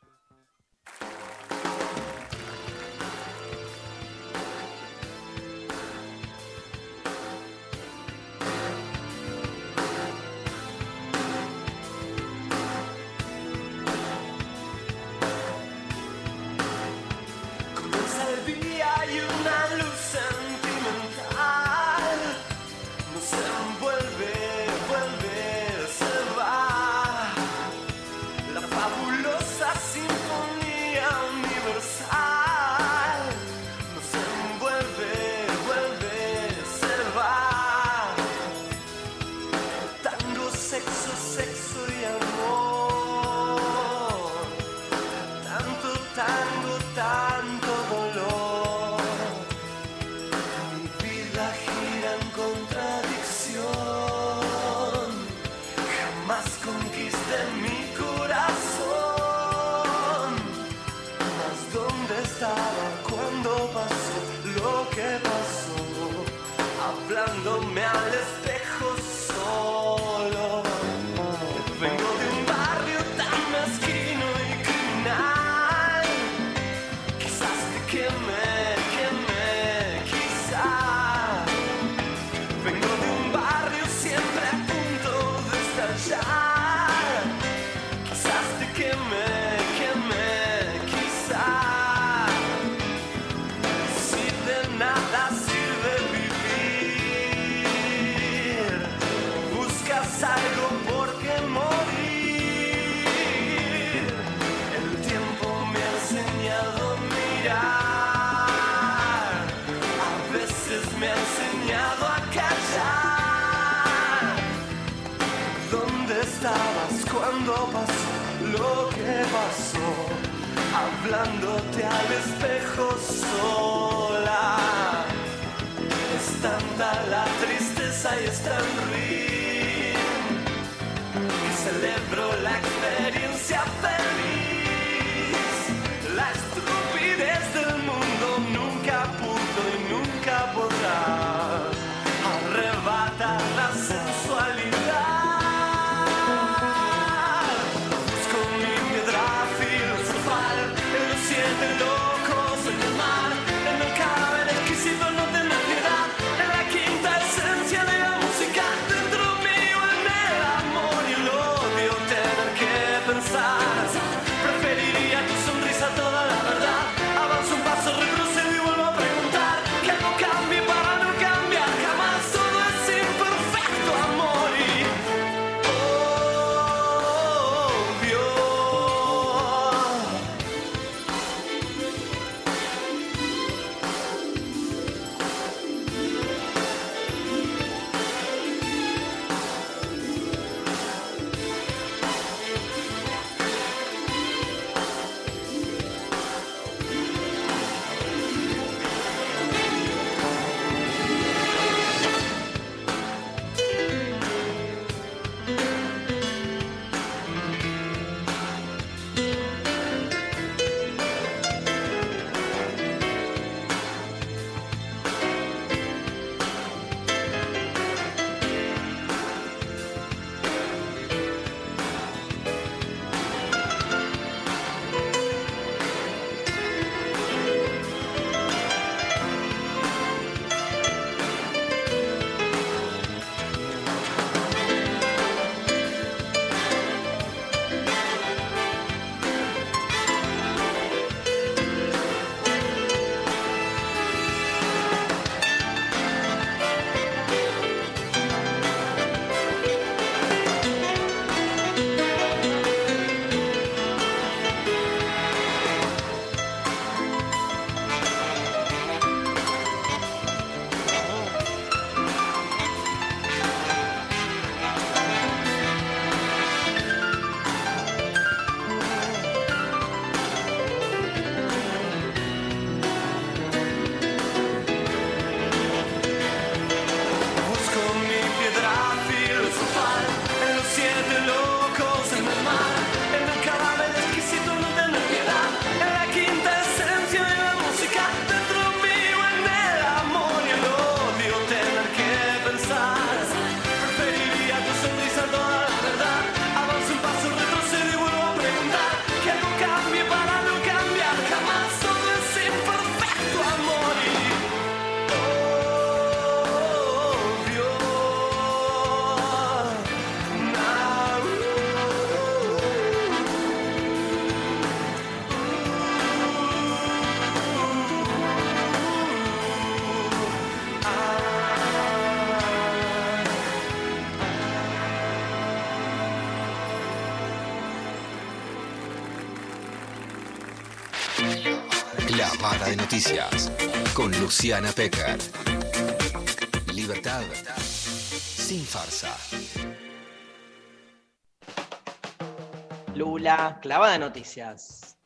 Hablándote al espejo sola. Es tanta la tristeza y es tan ruin que celebro la experiencia noticias con Luciana Pecker. Libertad sin farsa. Lula, clavada de noticias.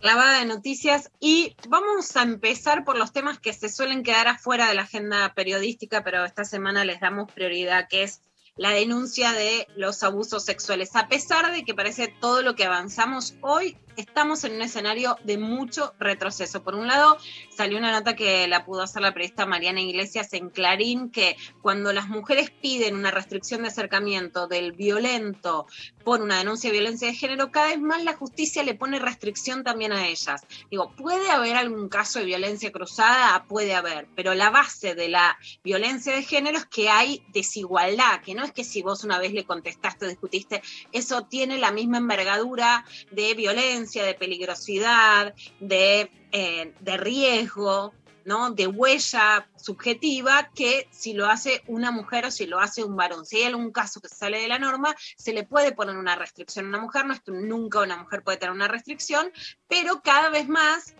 clavada de noticias y vamos a empezar por los temas que se suelen quedar afuera de la agenda periodística, pero esta semana les damos prioridad, que es la denuncia de los abusos sexuales. A pesar de que parece todo lo que avanzamos hoy, estamos en un escenario de mucho retroceso. Por un lado, salió una nota que la pudo hacer la periodista Mariana Iglesias en Clarín, que cuando las mujeres piden una restricción de acercamiento del violento por una denuncia de violencia de género, cada vez más la justicia le pone restricción también a ellas. Digo, ¿puede haber algún caso de violencia cruzada? Puede haber, pero la base de la violencia de género es que hay desigualdad, que no es que si vos una vez le contestaste discutiste, eso tiene la misma envergadura de violencia, de peligrosidad, de, eh, de riesgo, ¿no? de huella subjetiva que si lo hace una mujer o si lo hace un varón. Si hay algún caso que sale de la norma, se le puede poner una restricción a una mujer, no nunca una mujer puede tener una restricción, pero cada vez más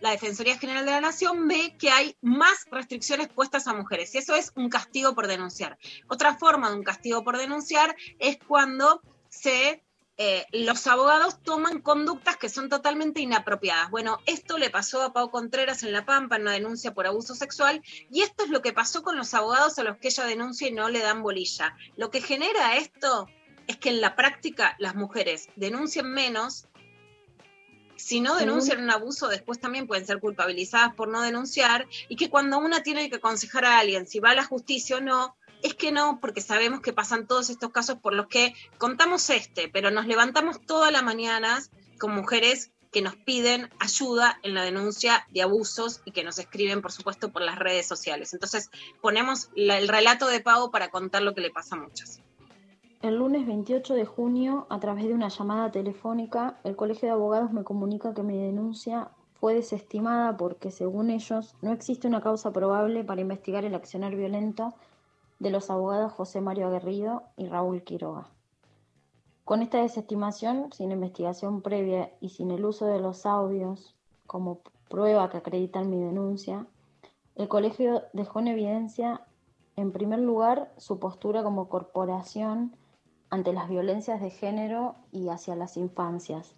la Defensoría General de la Nación ve que hay más restricciones puestas a mujeres y eso es un castigo por denunciar. Otra forma de un castigo por denunciar es cuando se eh, los abogados toman conductas que son totalmente inapropiadas. Bueno, esto le pasó a Pau Contreras en La Pampa en una denuncia por abuso sexual y esto es lo que pasó con los abogados a los que ella denuncia y no le dan bolilla. Lo que genera esto es que en la práctica las mujeres denuncien menos. Si no denuncian un abuso, después también pueden ser culpabilizadas por no denunciar y que cuando una tiene que aconsejar a alguien si va a la justicia o no, es que no, porque sabemos que pasan todos estos casos por los que contamos este, pero nos levantamos todas las mañanas con mujeres que nos piden ayuda en la denuncia de abusos y que nos escriben, por supuesto, por las redes sociales. Entonces, ponemos el relato de Pau para contar lo que le pasa a muchas. El lunes 28 de junio, a través de una llamada telefónica, el Colegio de Abogados me comunica que mi denuncia fue desestimada porque, según ellos, no existe una causa probable para investigar el accionar violento de los abogados José Mario Aguerrido y Raúl Quiroga. Con esta desestimación, sin investigación previa y sin el uso de los audios como prueba que acreditan mi denuncia, el colegio dejó en evidencia, en primer lugar, su postura como corporación ante las violencias de género y hacia las infancias.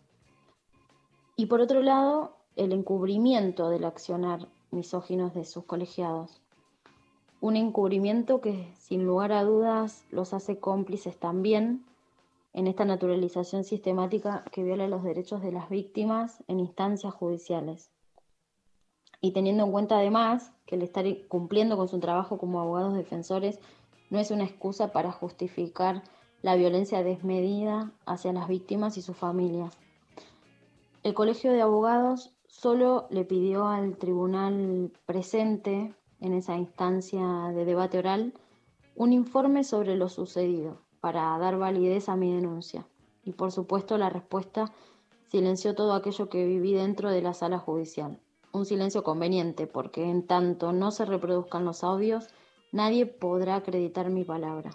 Y por otro lado, el encubrimiento del accionar misóginos de sus colegiados. Un encubrimiento que, sin lugar a dudas, los hace cómplices también en esta naturalización sistemática que viola los derechos de las víctimas en instancias judiciales. Y teniendo en cuenta además que el estar cumpliendo con su trabajo como abogados defensores no es una excusa para justificar la violencia desmedida hacia las víctimas y sus familias. El Colegio de Abogados solo le pidió al tribunal presente en esa instancia de debate oral un informe sobre lo sucedido para dar validez a mi denuncia. Y por supuesto la respuesta silenció todo aquello que viví dentro de la sala judicial. Un silencio conveniente porque en tanto no se reproduzcan los audios, nadie podrá acreditar mi palabra.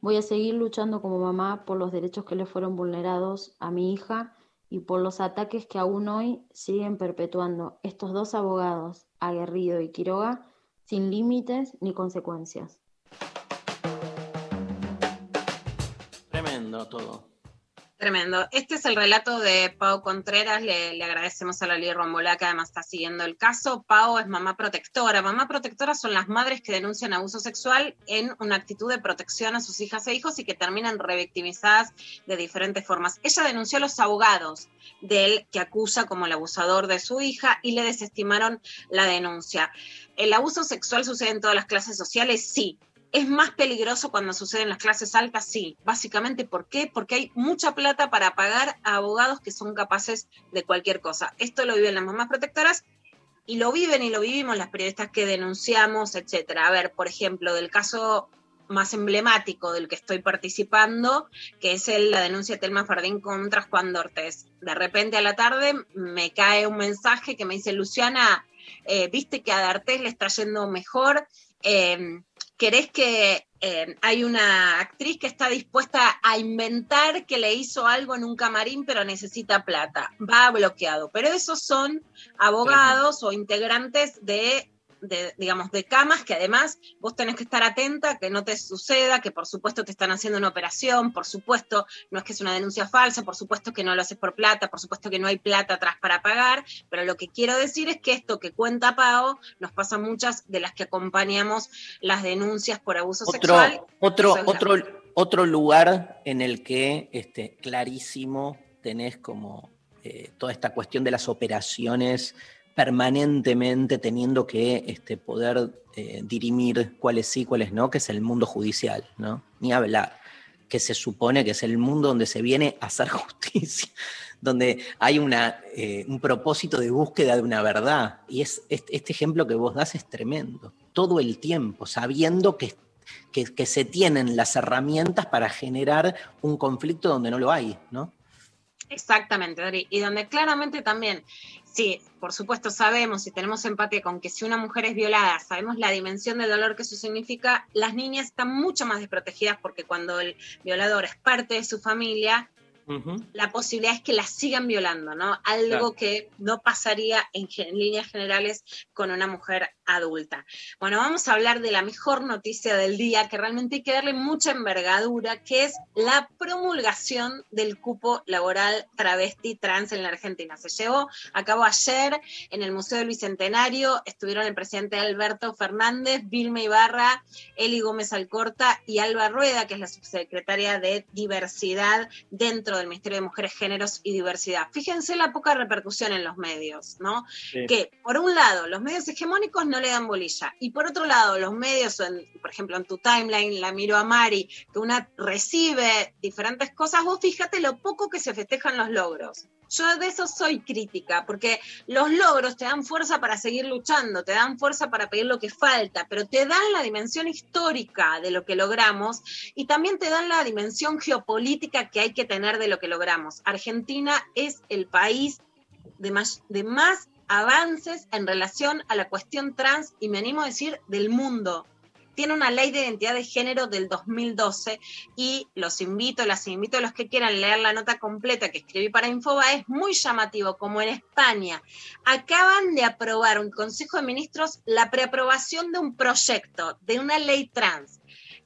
Voy a seguir luchando como mamá por los derechos que le fueron vulnerados a mi hija y por los ataques que aún hoy siguen perpetuando estos dos abogados, Aguerrido y Quiroga, sin límites ni consecuencias. Tremendo todo. Tremendo. Este es el relato de Pau Contreras. Le, le agradecemos a la Lili Rombolá que además está siguiendo el caso. Pau es mamá protectora. Mamá protectora son las madres que denuncian abuso sexual en una actitud de protección a sus hijas e hijos y que terminan revictimizadas de diferentes formas. Ella denunció a los abogados del que acusa como el abusador de su hija y le desestimaron la denuncia. ¿El abuso sexual sucede en todas las clases sociales? Sí. ¿Es más peligroso cuando sucede en las clases altas? Sí. Básicamente, ¿por qué? Porque hay mucha plata para pagar a abogados que son capaces de cualquier cosa. Esto lo viven las mamás protectoras y lo viven y lo vivimos las periodistas que denunciamos, etcétera. A ver, por ejemplo, del caso más emblemático del que estoy participando, que es el, la denuncia de Telma Fardín contra Juan Dortés. De repente a la tarde me cae un mensaje que me dice, Luciana, eh, viste que a D'Artés le está yendo mejor, eh, querés que eh, hay una actriz que está dispuesta a inventar que le hizo algo en un camarín pero necesita plata, va bloqueado. Pero esos son abogados o integrantes de, de, digamos, de camas que además vos tenés que estar atenta que no te suceda, que por supuesto te están haciendo una operación, por supuesto no es que es una denuncia falsa, por supuesto que no lo haces por plata, por supuesto que no hay plata atrás para pagar, pero lo que quiero decir es que esto que cuenta Pau nos pasa muchas de las que acompañamos las denuncias por abuso Otro, sexual. otro, es la- otro, otro lugar en el que este, clarísimo tenés como eh, toda esta cuestión de las operaciones permanentemente teniendo que este, poder eh, dirimir cuáles sí, cuáles no, que es el mundo judicial, ¿no? Ni hablar, que se supone que es el mundo donde se viene a hacer (laughs) justicia, donde hay una, eh, un propósito de búsqueda de una verdad. Y es, este, ejemplo que vos das es tremendo. Todo el tiempo, sabiendo que, que, que se tienen las herramientas para generar un conflicto donde no lo hay, ¿no? Exactamente, Dori. Y donde claramente también, sí, por supuesto sabemos y tenemos empatía con que si una mujer es violada, sabemos la dimensión del dolor que eso significa, las niñas están mucho más desprotegidas porque cuando el violador es parte de su familia, la posibilidad es que la sigan violando, ¿no? Algo Claro. que no pasaría en, en líneas generales con una mujer adulta. Bueno, vamos a hablar de la mejor noticia del día, que realmente hay que darle mucha envergadura, que es la promulgación del cupo laboral travesti trans en la Argentina. Se llevó a cabo ayer en el Museo del Bicentenario, estuvieron el presidente Alberto Fernández, Vilma Ibarra, Eli Gómez Alcorta y Alba Rueda, que es la subsecretaria de Diversidad dentro del Ministerio de Mujeres, Géneros y Diversidad. Fíjense la poca repercusión en los medios, ¿no? Sí. Que por un lado, los medios hegemónicos no le dan bolilla, y por otro lado, los medios, en- por ejemplo, en tu timeline, la miro a Mari, que una recibe diferentes cosas, vos fíjate lo poco que se festejan los logros. Yo de eso soy crítica, porque los logros te dan fuerza para seguir luchando, te dan fuerza para pedir lo que falta, pero te dan la dimensión histórica de lo que logramos y también te dan la dimensión geopolítica que hay que tener de lo que logramos. Argentina es el país de más, de más avances en relación a la cuestión trans y me animo a decir del mundo. Tiene una ley de identidad de género del 2012 y los invito, las invito a los que quieran leer la nota completa que escribí para Infoba, es muy llamativo, como en España. Acaban de aprobar un Consejo de Ministros la preaprobación de un proyecto, de una ley trans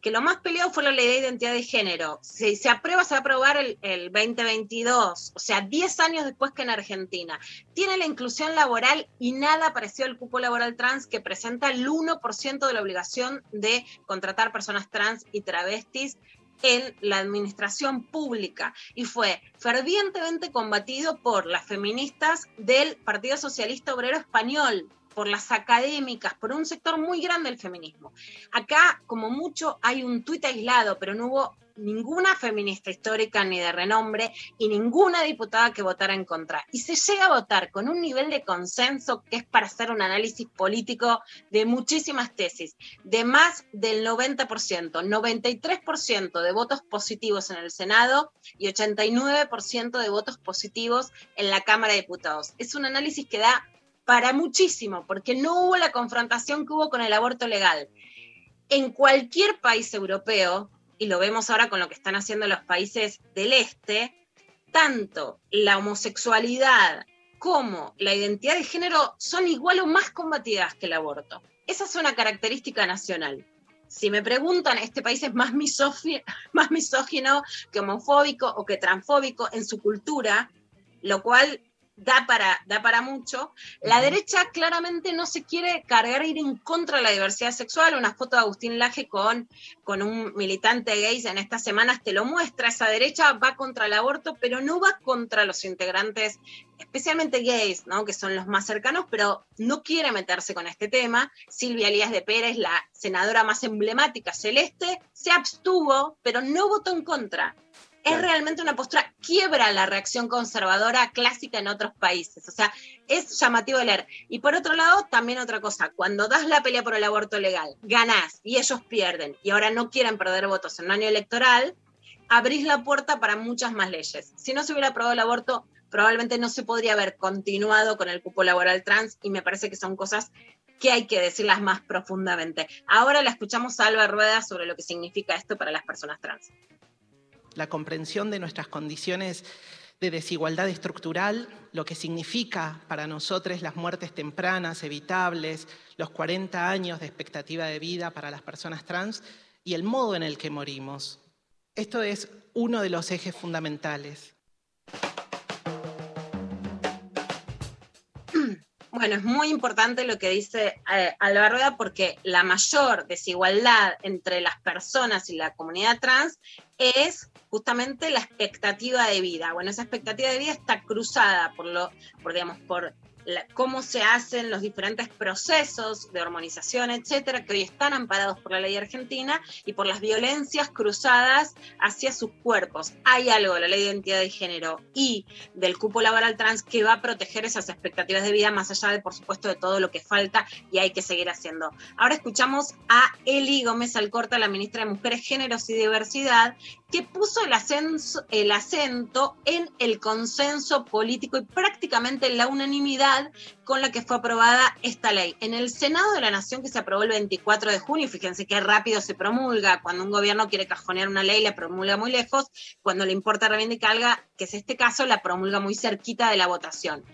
que lo más peleado fue la ley de identidad de género. Si se aprueba, se va a aprobar el, el 2022, o sea, 10 años después que en Argentina. Tiene la inclusión laboral y nada parecido al cupo laboral trans que presenta el 1% de la obligación de contratar personas trans y travestis en la administración pública y fue fervientemente combatido por las feministas del Partido Socialista Obrero Español, por las académicas, por un sector muy grande del feminismo. Acá, como mucho, hay un tuit aislado, pero no hubo ninguna feminista histórica ni de renombre y ninguna diputada que votara en contra. Y se llega a votar con un nivel de consenso que es para hacer un análisis político de muchísimas tesis, de más del 90%, 93% de votos positivos en el Senado y 89% de votos positivos en la Cámara de Diputados. Es un análisis que da para muchísimo, porque no hubo la confrontación que hubo con el aborto legal. En cualquier país europeo, y lo vemos ahora con lo que están haciendo los países del este, tanto la homosexualidad como la identidad de género son igual o más combatidas que el aborto. Esa es una característica nacional. Si me preguntan, este país es más, (laughs) más misógino que homofóbico o que transfóbico en su cultura, lo cual da para, da para mucho. La derecha claramente no se quiere cargar ir en contra de la diversidad sexual. Una foto de Agustín Laje con, con un militante gay en estas semanas te lo muestra. Esa derecha va contra el aborto, pero no va contra los integrantes, especialmente gays, ¿no? que son los más cercanos, pero no quiere meterse con este tema. Silvia Elías de Pérez, la senadora más emblemática celeste, se abstuvo, pero no votó en contra es realmente una postura, quiebra la reacción conservadora clásica en otros países. O sea, es llamativo de leer. Y por otro lado, también otra cosa, cuando das la pelea por el aborto legal, ganás y ellos pierden y ahora no quieren perder votos en un año electoral, abrís la puerta para muchas más leyes. Si no se hubiera aprobado el aborto, probablemente no se podría haber continuado con el cupo laboral trans y me parece que son cosas que hay que decirlas más profundamente. Ahora la escuchamos a Alba Rueda sobre lo que significa esto para las personas trans la comprensión de nuestras condiciones de desigualdad estructural, lo que significa para nosotros las muertes tempranas, evitables, los 40 años de expectativa de vida para las personas trans y el modo en el que morimos. Esto es uno de los ejes fundamentales. Bueno, es muy importante lo que dice eh, Alba Rueda porque la mayor desigualdad entre las personas y la comunidad trans es justamente la expectativa de vida. Bueno, esa expectativa de vida está cruzada por lo, por, digamos, por cómo se hacen los diferentes procesos de hormonización, etcétera, que hoy están amparados por la ley argentina y por las violencias cruzadas hacia sus cuerpos. Hay algo de la ley de identidad de género y del cupo laboral trans que va a proteger esas expectativas de vida, más allá de, por supuesto, de todo lo que falta y hay que seguir haciendo. Ahora escuchamos a Eli Gómez Alcorta, la ministra de Mujeres, Géneros y Diversidad, que puso el, ascenso- el acento en el consenso político y prácticamente en la unanimidad con la que fue aprobada esta ley. En el Senado de la Nación, que se aprobó el 24 de junio, fíjense qué rápido se promulga, cuando un gobierno quiere cajonear una ley, la promulga muy lejos, cuando le importa reivindicarla, que es este caso, la promulga muy cerquita de la votación.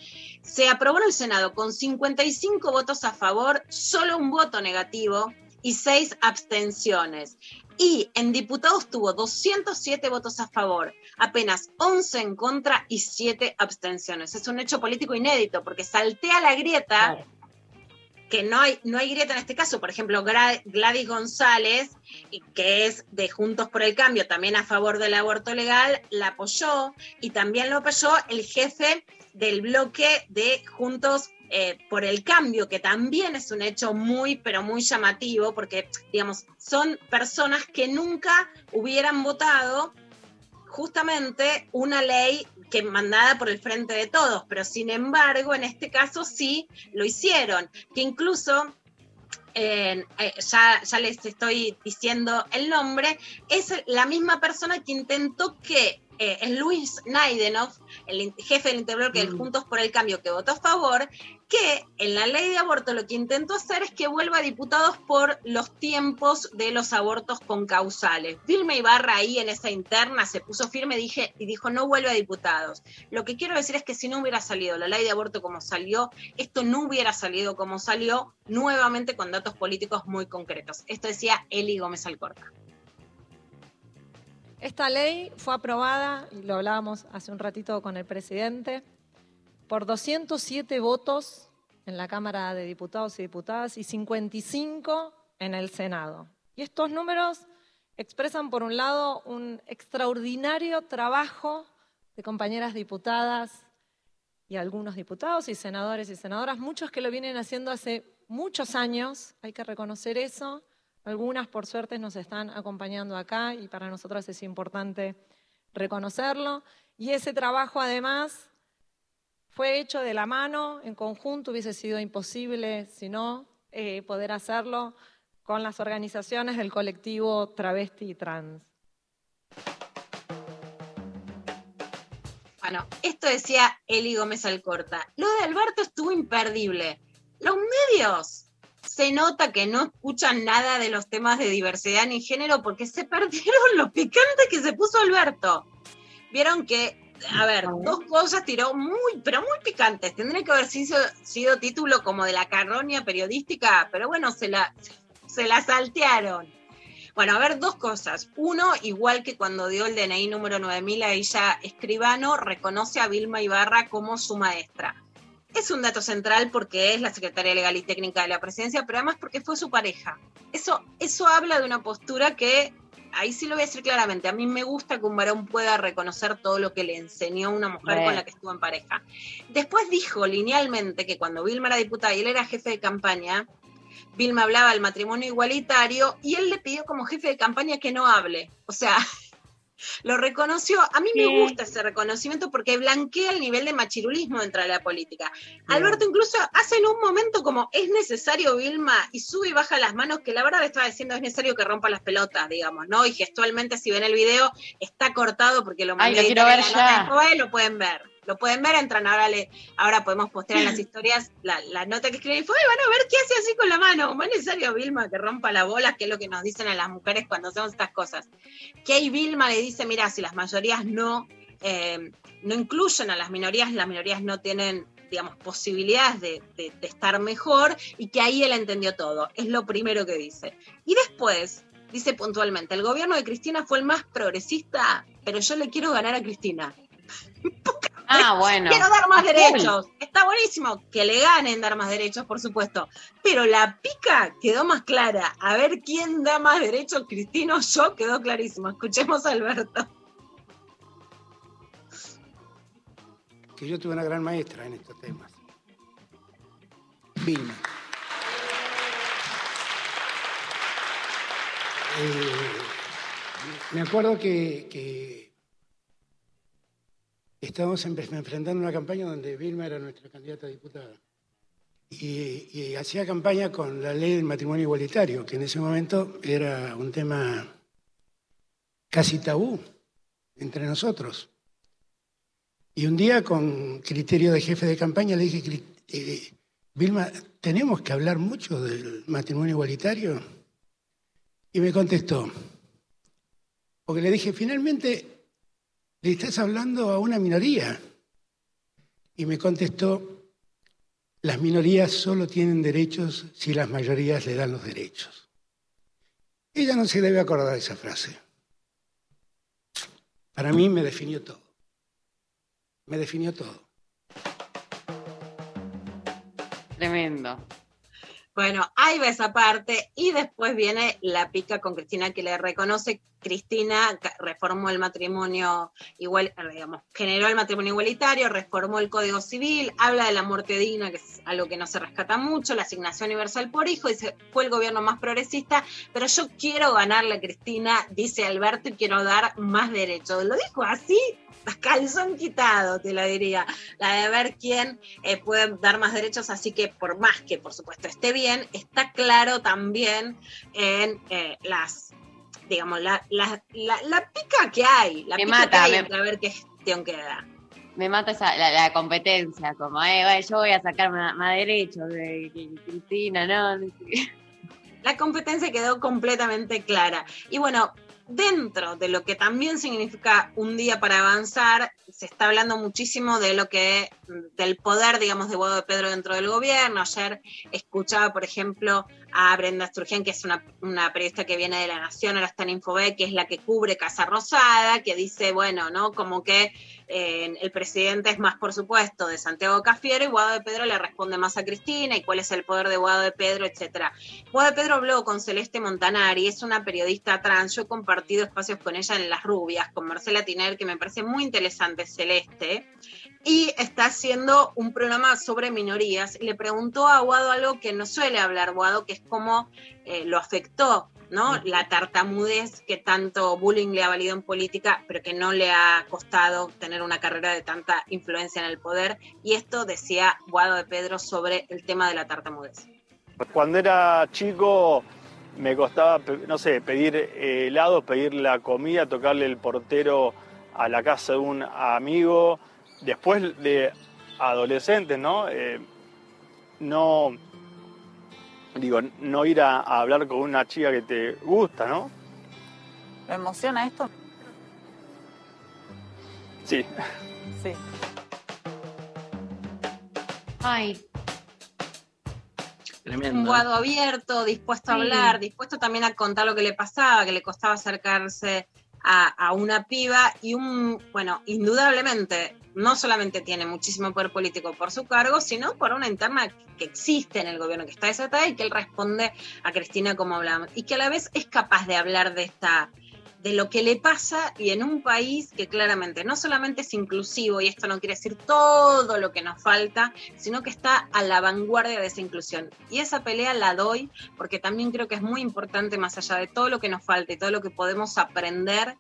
Se aprobó en el Senado con 55 votos a favor, solo un voto negativo y seis abstenciones. Y en diputados tuvo 207 votos a favor, apenas 11 en contra y 7 abstenciones. Es un hecho político inédito porque saltea la grieta, que no hay, no hay grieta en este caso. Por ejemplo, Gladys González, que es de Juntos por el Cambio, también a favor del aborto legal, la apoyó y también lo apoyó el jefe del bloque de Juntos eh, por el Cambio, que también es un hecho muy, pero muy llamativo, porque, digamos, son personas que nunca hubieran votado justamente una ley que mandada por el frente de todos, pero sin embargo, en este caso sí lo hicieron, que incluso eh, eh, ya, ya les estoy diciendo el nombre, es la misma persona que intentó que eh, es Luis Naidenov, el jefe del interbloque del Juntos por el Cambio, que votó a favor, que en la ley de aborto lo que intentó hacer es que vuelva a diputados por los tiempos de los abortos con causales. Vilma Ibarra ahí en esa interna se puso firme dije, y dijo no vuelve a diputados. Lo que quiero decir es que si no hubiera salido la ley de aborto como salió, esto no hubiera salido como salió, nuevamente con datos políticos muy concretos. Esto decía Eli Gómez Alcorta. Esta ley fue aprobada, y lo hablábamos hace un ratito con el presidente, por 207 votos en la Cámara de Diputados y Diputadas y 55 en el Senado. Y estos números expresan, por un lado, un extraordinario trabajo de compañeras diputadas y algunos diputados y senadores y senadoras, muchos que lo vienen haciendo hace muchos años, hay que reconocer eso. Algunas, por suerte, nos están acompañando acá y para nosotros es importante reconocerlo. Y ese trabajo, además, fue hecho de la mano, en conjunto, hubiese sido imposible, si no, eh, poder hacerlo con las organizaciones del colectivo travesti y trans. Bueno, esto decía Eli Gómez Alcorta. Lo de Alberto estuvo imperdible. Los medios se nota que no escuchan nada de los temas de diversidad ni género porque se (laughs) perdieron lo picante que se puso Alberto. Vieron que, a ver, dos cosas tiró muy, pero muy picantes. Tendría que haber sido, sido título como de la carroña periodística, pero bueno, se la, se la saltearon. Bueno, a ver, dos cosas. Uno, igual que cuando dio el DNI número 9000 a ella escribano, reconoce a Vilma Ibarra como su maestra. Es un dato central porque es la secretaria legal y técnica de la presidencia, pero además porque fue su pareja. Eso, eso habla de una postura que, ahí sí lo voy a decir claramente, a mí me gusta que un varón pueda reconocer todo lo que le enseñó una mujer con la que estuvo en pareja. Después dijo linealmente que cuando Vilma era diputada y él era jefe de campaña, Vilma hablaba del matrimonio igualitario y él le pidió como jefe de campaña que no hable. O sea, (laughs) lo reconoció. A mí me gusta ese reconocimiento porque blanquea el nivel de machirulismo dentro de la política. Alberto incluso hace en un momento como es necesario Vilma y sube y baja las manos, que la verdad estaba diciendo es necesario que rompa las pelotas, digamos, ¿no? Y gestualmente si ven el video está cortado porque lo Ay, mandé lo a quiero ver ya. después, lo pueden ver. Lo pueden ver, entran ahora, le, ahora podemos postear en las (laughs) historias la, la nota que escribí. Y fue, "Ay, van a ver qué hace así con la mano. ¿Cómo es necesario, Vilma, que rompa la bola, que es lo que nos dicen a las mujeres cuando hacemos estas cosas. Que ahí Vilma le dice, mira, si las mayorías no, eh, no incluyen a las minorías, las minorías no tienen digamos, posibilidades de, de- de estar mejor y que ahí él entendió todo. Es lo primero que dice. Y después dice puntualmente, el gobierno de Cristina fue el más progresista, pero yo le quiero ganar a Cristina. (laughs) Ah, bueno. Quiero dar más Ah, derechos. Está buenísimo que le ganen dar más derechos, por supuesto. Pero la pica quedó más clara. A ver quién da más derechos, Cristina o yo, quedó clarísimo. Escuchemos a Alberto. que yo tuve una gran maestra en estos temas. Vilma. Eh, me acuerdo que, que estábamos enfrentando una campaña donde Vilma era nuestra candidata a diputada. Y, hacía campaña con la ley del matrimonio igualitario, que en ese momento era un tema casi tabú entre nosotros. Y un día, con criterio de jefe de campaña, le dije, "Cri- eh, Vilma, ¿tenemos que hablar mucho del matrimonio igualitario? Y me contestó, porque le dije, finalmente, le estás hablando a una minoría. Y me contestó, las minorías solo tienen derechos si las mayorías le dan los derechos. Ella no se debe acordar de esa frase. Para mí me definió todo. Me definió todo. Tremendo. Bueno, ahí va esa parte y después viene la pica con Cristina que le reconoce. Cristina reformó el matrimonio igual, eh, digamos, generó el matrimonio igualitario, reformó el Código Civil, habla de la muerte digna, que es algo que no se rescata mucho, la asignación universal por hijo, dice, fue el gobierno más progresista, pero yo quiero ganarle Cristina, dice Alberto, y quiero dar más derechos. Lo dijo así, calzón quitado, te lo diría, la de ver quién eh, puede dar más derechos, así que por más que por supuesto esté bien, está claro también en eh, las, digamos, la, la, la- la pica que hay, la Me pica mata, que hay me- entre a ver qué gestión queda. Me mata esa, la, competencia, como, eh, bueno, yo voy a sacar más, más derechos de Cristina, ¿no? (laughs) La competencia quedó completamente clara. Y bueno, dentro de lo que también significa un día para avanzar, se está hablando muchísimo de lo que, del poder, digamos, de Guado de Pedro dentro del gobierno. Ayer escuchaba, por ejemplo, a Brenda Sturgeon, que es una, una periodista que viene de La Nación, ahora está en Infobé, que es la que cubre Casa Rosada, que dice, bueno, ¿no? Como que eh, el presidente es más, por supuesto, de Santiago Cafiero y Guado de Pedro le responde más a Cristina y cuál es el poder de Guado de Pedro, etcétera. Guado de Pedro habló con Celeste Montanari, es una periodista trans, yo he compartido espacios con ella en Las Rubias, con Marcela Tiner, que me parece muy interesante, Celeste, y está haciendo un programa sobre minorías. Le preguntó a Guado algo que no suele hablar Guado, que es cómo eh, lo afectó, ¿no? La tartamudez que tanto bullying le ha valido en política, pero que no le ha costado tener una carrera de tanta influencia en el poder. Y esto decía Guado de Pedro sobre el tema de la tartamudez. Cuando era chico me costaba, no sé, pedir eh, helado, pedir la comida, tocarle el portero a la casa de un amigo. Después de adolescentes, ¿no? Eh, no, digo, no ir a, a hablar con una chica que te gusta, ¿no? ¿Lo emociona esto? Sí. Sí. Ay, un Tremendo. guado abierto, dispuesto a Sí. hablar, dispuesto también a contar lo que le pasaba, que le costaba acercarse a, a una piba y un, bueno, indudablemente no solamente tiene muchísimo poder político por su cargo, sino por una interna que existe en el gobierno, que está desatada y que él responde a Cristina como hablamos, y que a la vez es capaz de hablar de esta de lo que le pasa y en un país que claramente no solamente es inclusivo, y esto no quiere decir todo lo que nos falta, sino que está a la vanguardia de esa inclusión. Y esa pelea la doy porque también creo que es muy importante, más allá de todo lo que nos falta y todo lo que podemos aprender,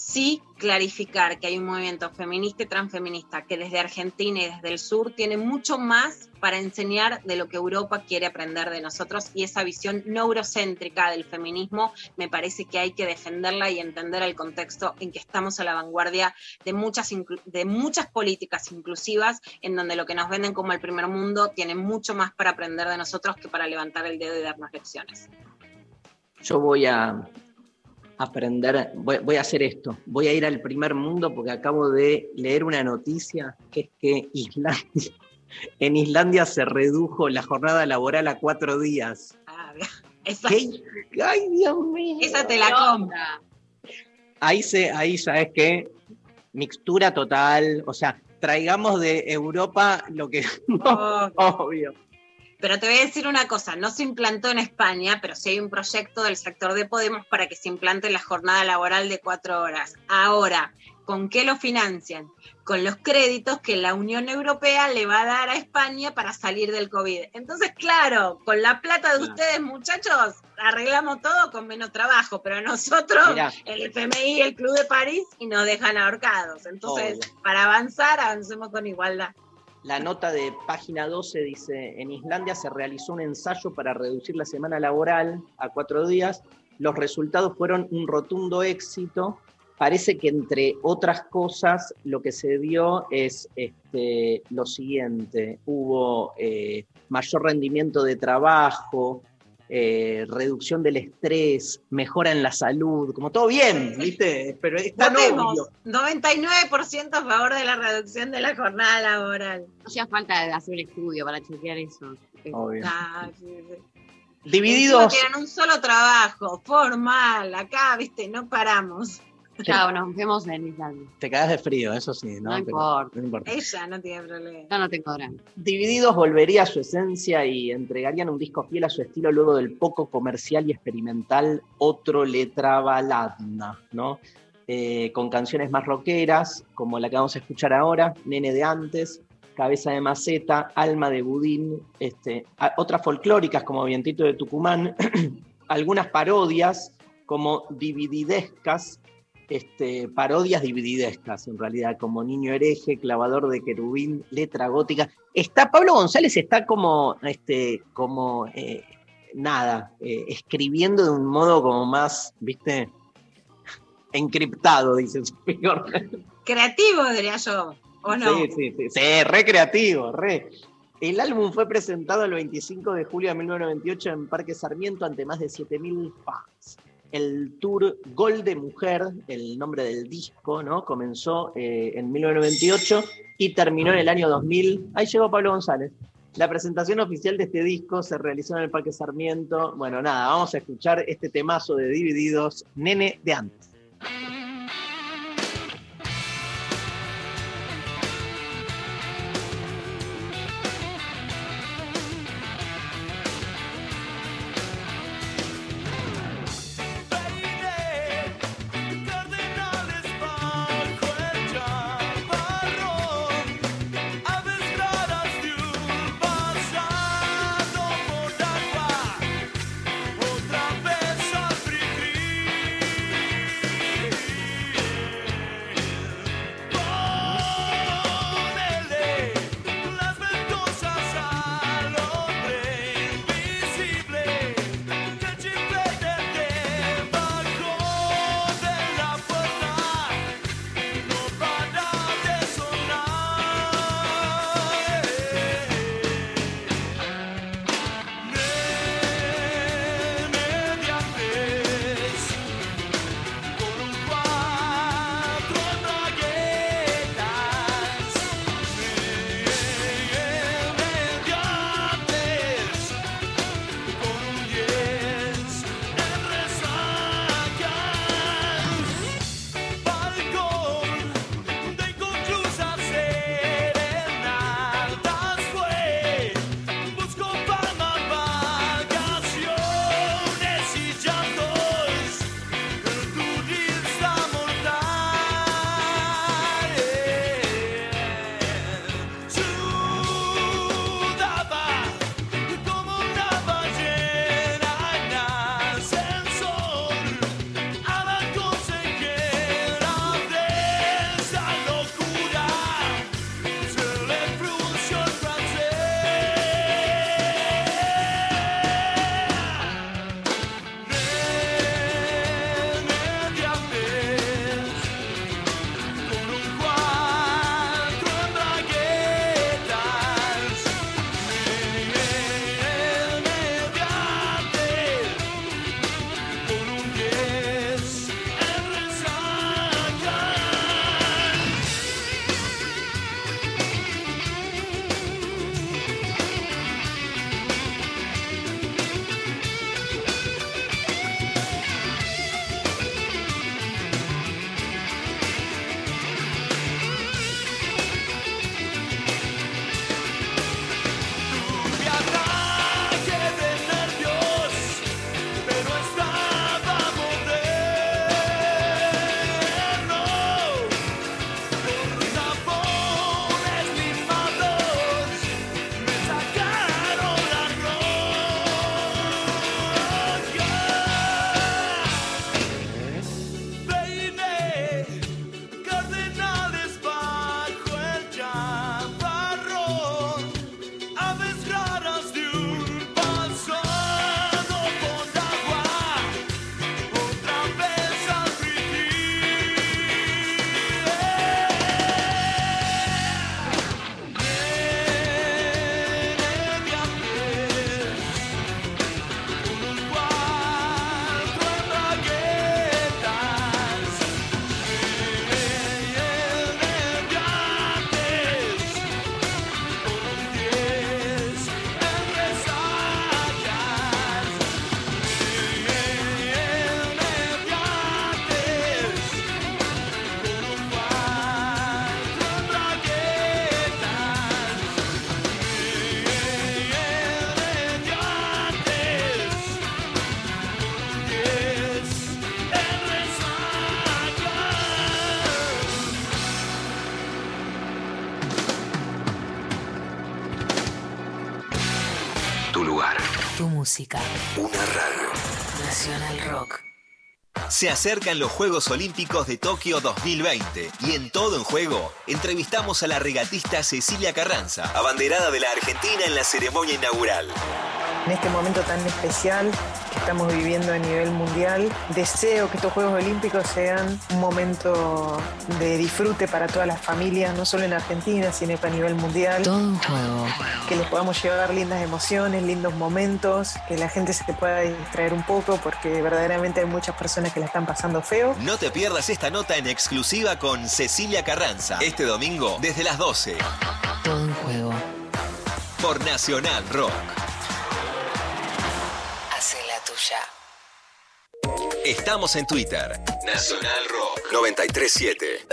sí clarificar que hay un movimiento feminista y transfeminista que desde Argentina y desde el sur tiene mucho más para enseñar de lo que Europa quiere aprender de nosotros y esa visión neurocéntrica del feminismo me parece que hay que defenderla y entender el contexto en que estamos a la vanguardia de muchas, de muchas políticas inclusivas en donde lo que nos venden como el primer mundo tiene mucho más para aprender de nosotros que para levantar el dedo y darnos lecciones. Yo voy a aprender, voy, voy a hacer esto. Voy a ir al primer mundo porque acabo de leer una noticia que es que Islandia, (laughs) en Islandia se redujo la jornada laboral a cuatro días. Ah, (laughs) esa, ¿Qué? Ay, Dios mío. esa te la compro. Ahí se, ahí sabes qué, mixtura total, o sea, traigamos de Europa lo que (laughs) Obvio. obvio. Pero te voy a decir una cosa, no se implantó en España, pero sí hay un proyecto del sector de Podemos para que se implante la jornada laboral de cuatro horas. Ahora, ¿con qué lo financian? Con los créditos que la Unión Europea le va a dar a España para salir del COVID. Entonces, claro, con la plata de ustedes, muchachos, arreglamos todo con menos trabajo, pero nosotros, Mirá. el FMI, el Club de París, y nos dejan ahorcados. Entonces, Obvio. para avanzar, avancemos con igualdad. La nota de página 12 dice, en Islandia se realizó un ensayo para reducir la semana laboral a cuatro días. Los resultados fueron un rotundo éxito. Parece que entre otras cosas lo que se vio es este, lo siguiente. Hubo eh, mayor rendimiento de trabajo, eh, reducción del estrés, mejora en la salud, como todo bien, ¿viste? Pero es tan obvio. 99% a favor de la reducción de la jornada laboral. No hacía falta hacer un estudio para chequear eso. Obvio. Ah, sí, sí. Divididos. Tienen un solo trabajo, formal, acá, viste, no paramos. Chao, nos vemos en Islandia. Te cagas de frío, eso sí, ¿no? No Pero importa. no importa. Ella no tiene problema. Yo no tengo drama. Divididos volvería a su esencia y entregarían un disco fiel a su estilo luego del poco comercial y experimental Otro Letra Baladna, ¿no? Eh, con canciones más rockeras, como la que vamos a escuchar ahora, Nene de antes, Cabeza de Maceta, Alma de Budín, este, a- otras folclóricas como Vientito de Tucumán, (clears throat) algunas parodias como divididescas, este, parodias divididescas en realidad, como Niño Hereje, Clavador de Querubín, Letra Gótica. Está, Pablo González está como, este, como eh, nada, eh, escribiendo de un modo como más, viste, encriptado, dice su figura. Creativo, diría yo, ¿o no? Sí, sí, sí, sí, re creativo, re. El álbum fue presentado el 25 de julio de 1998 en Parque Sarmiento ante más de 7.000 fans. El tour Gol de Mujer, el nombre del disco, ¿no? comenzó eh, en 1998 y terminó en el año 2000. Ahí llegó Pablo González. La presentación oficial de este disco se realizó en el Parque Sarmiento. Bueno, nada, vamos a escuchar este temazo de Divididos, Nene de antes. Música. Una radio. Nacional Rock. Se acercan los Juegos Olímpicos de Tokio 2020 y en Todo en Juego entrevistamos a la regatista Cecilia Carranza, abanderada de la Argentina en la ceremonia inaugural. En este momento tan especial estamos viviendo a nivel mundial, deseo que estos Juegos Olímpicos sean un momento de disfrute para todas las familias, no solo en Argentina, sino a nivel mundial. Todo un juego. Que les podamos llevar lindas emociones, lindos momentos, que la gente se pueda distraer un poco, porque verdaderamente hay muchas personas que la están pasando feo. No te pierdas esta nota en exclusiva con Cecilia Carranza, este domingo desde las 12, Todo un juego. por Nacional Rock. Estamos en Twitter. Nacional Rock 937.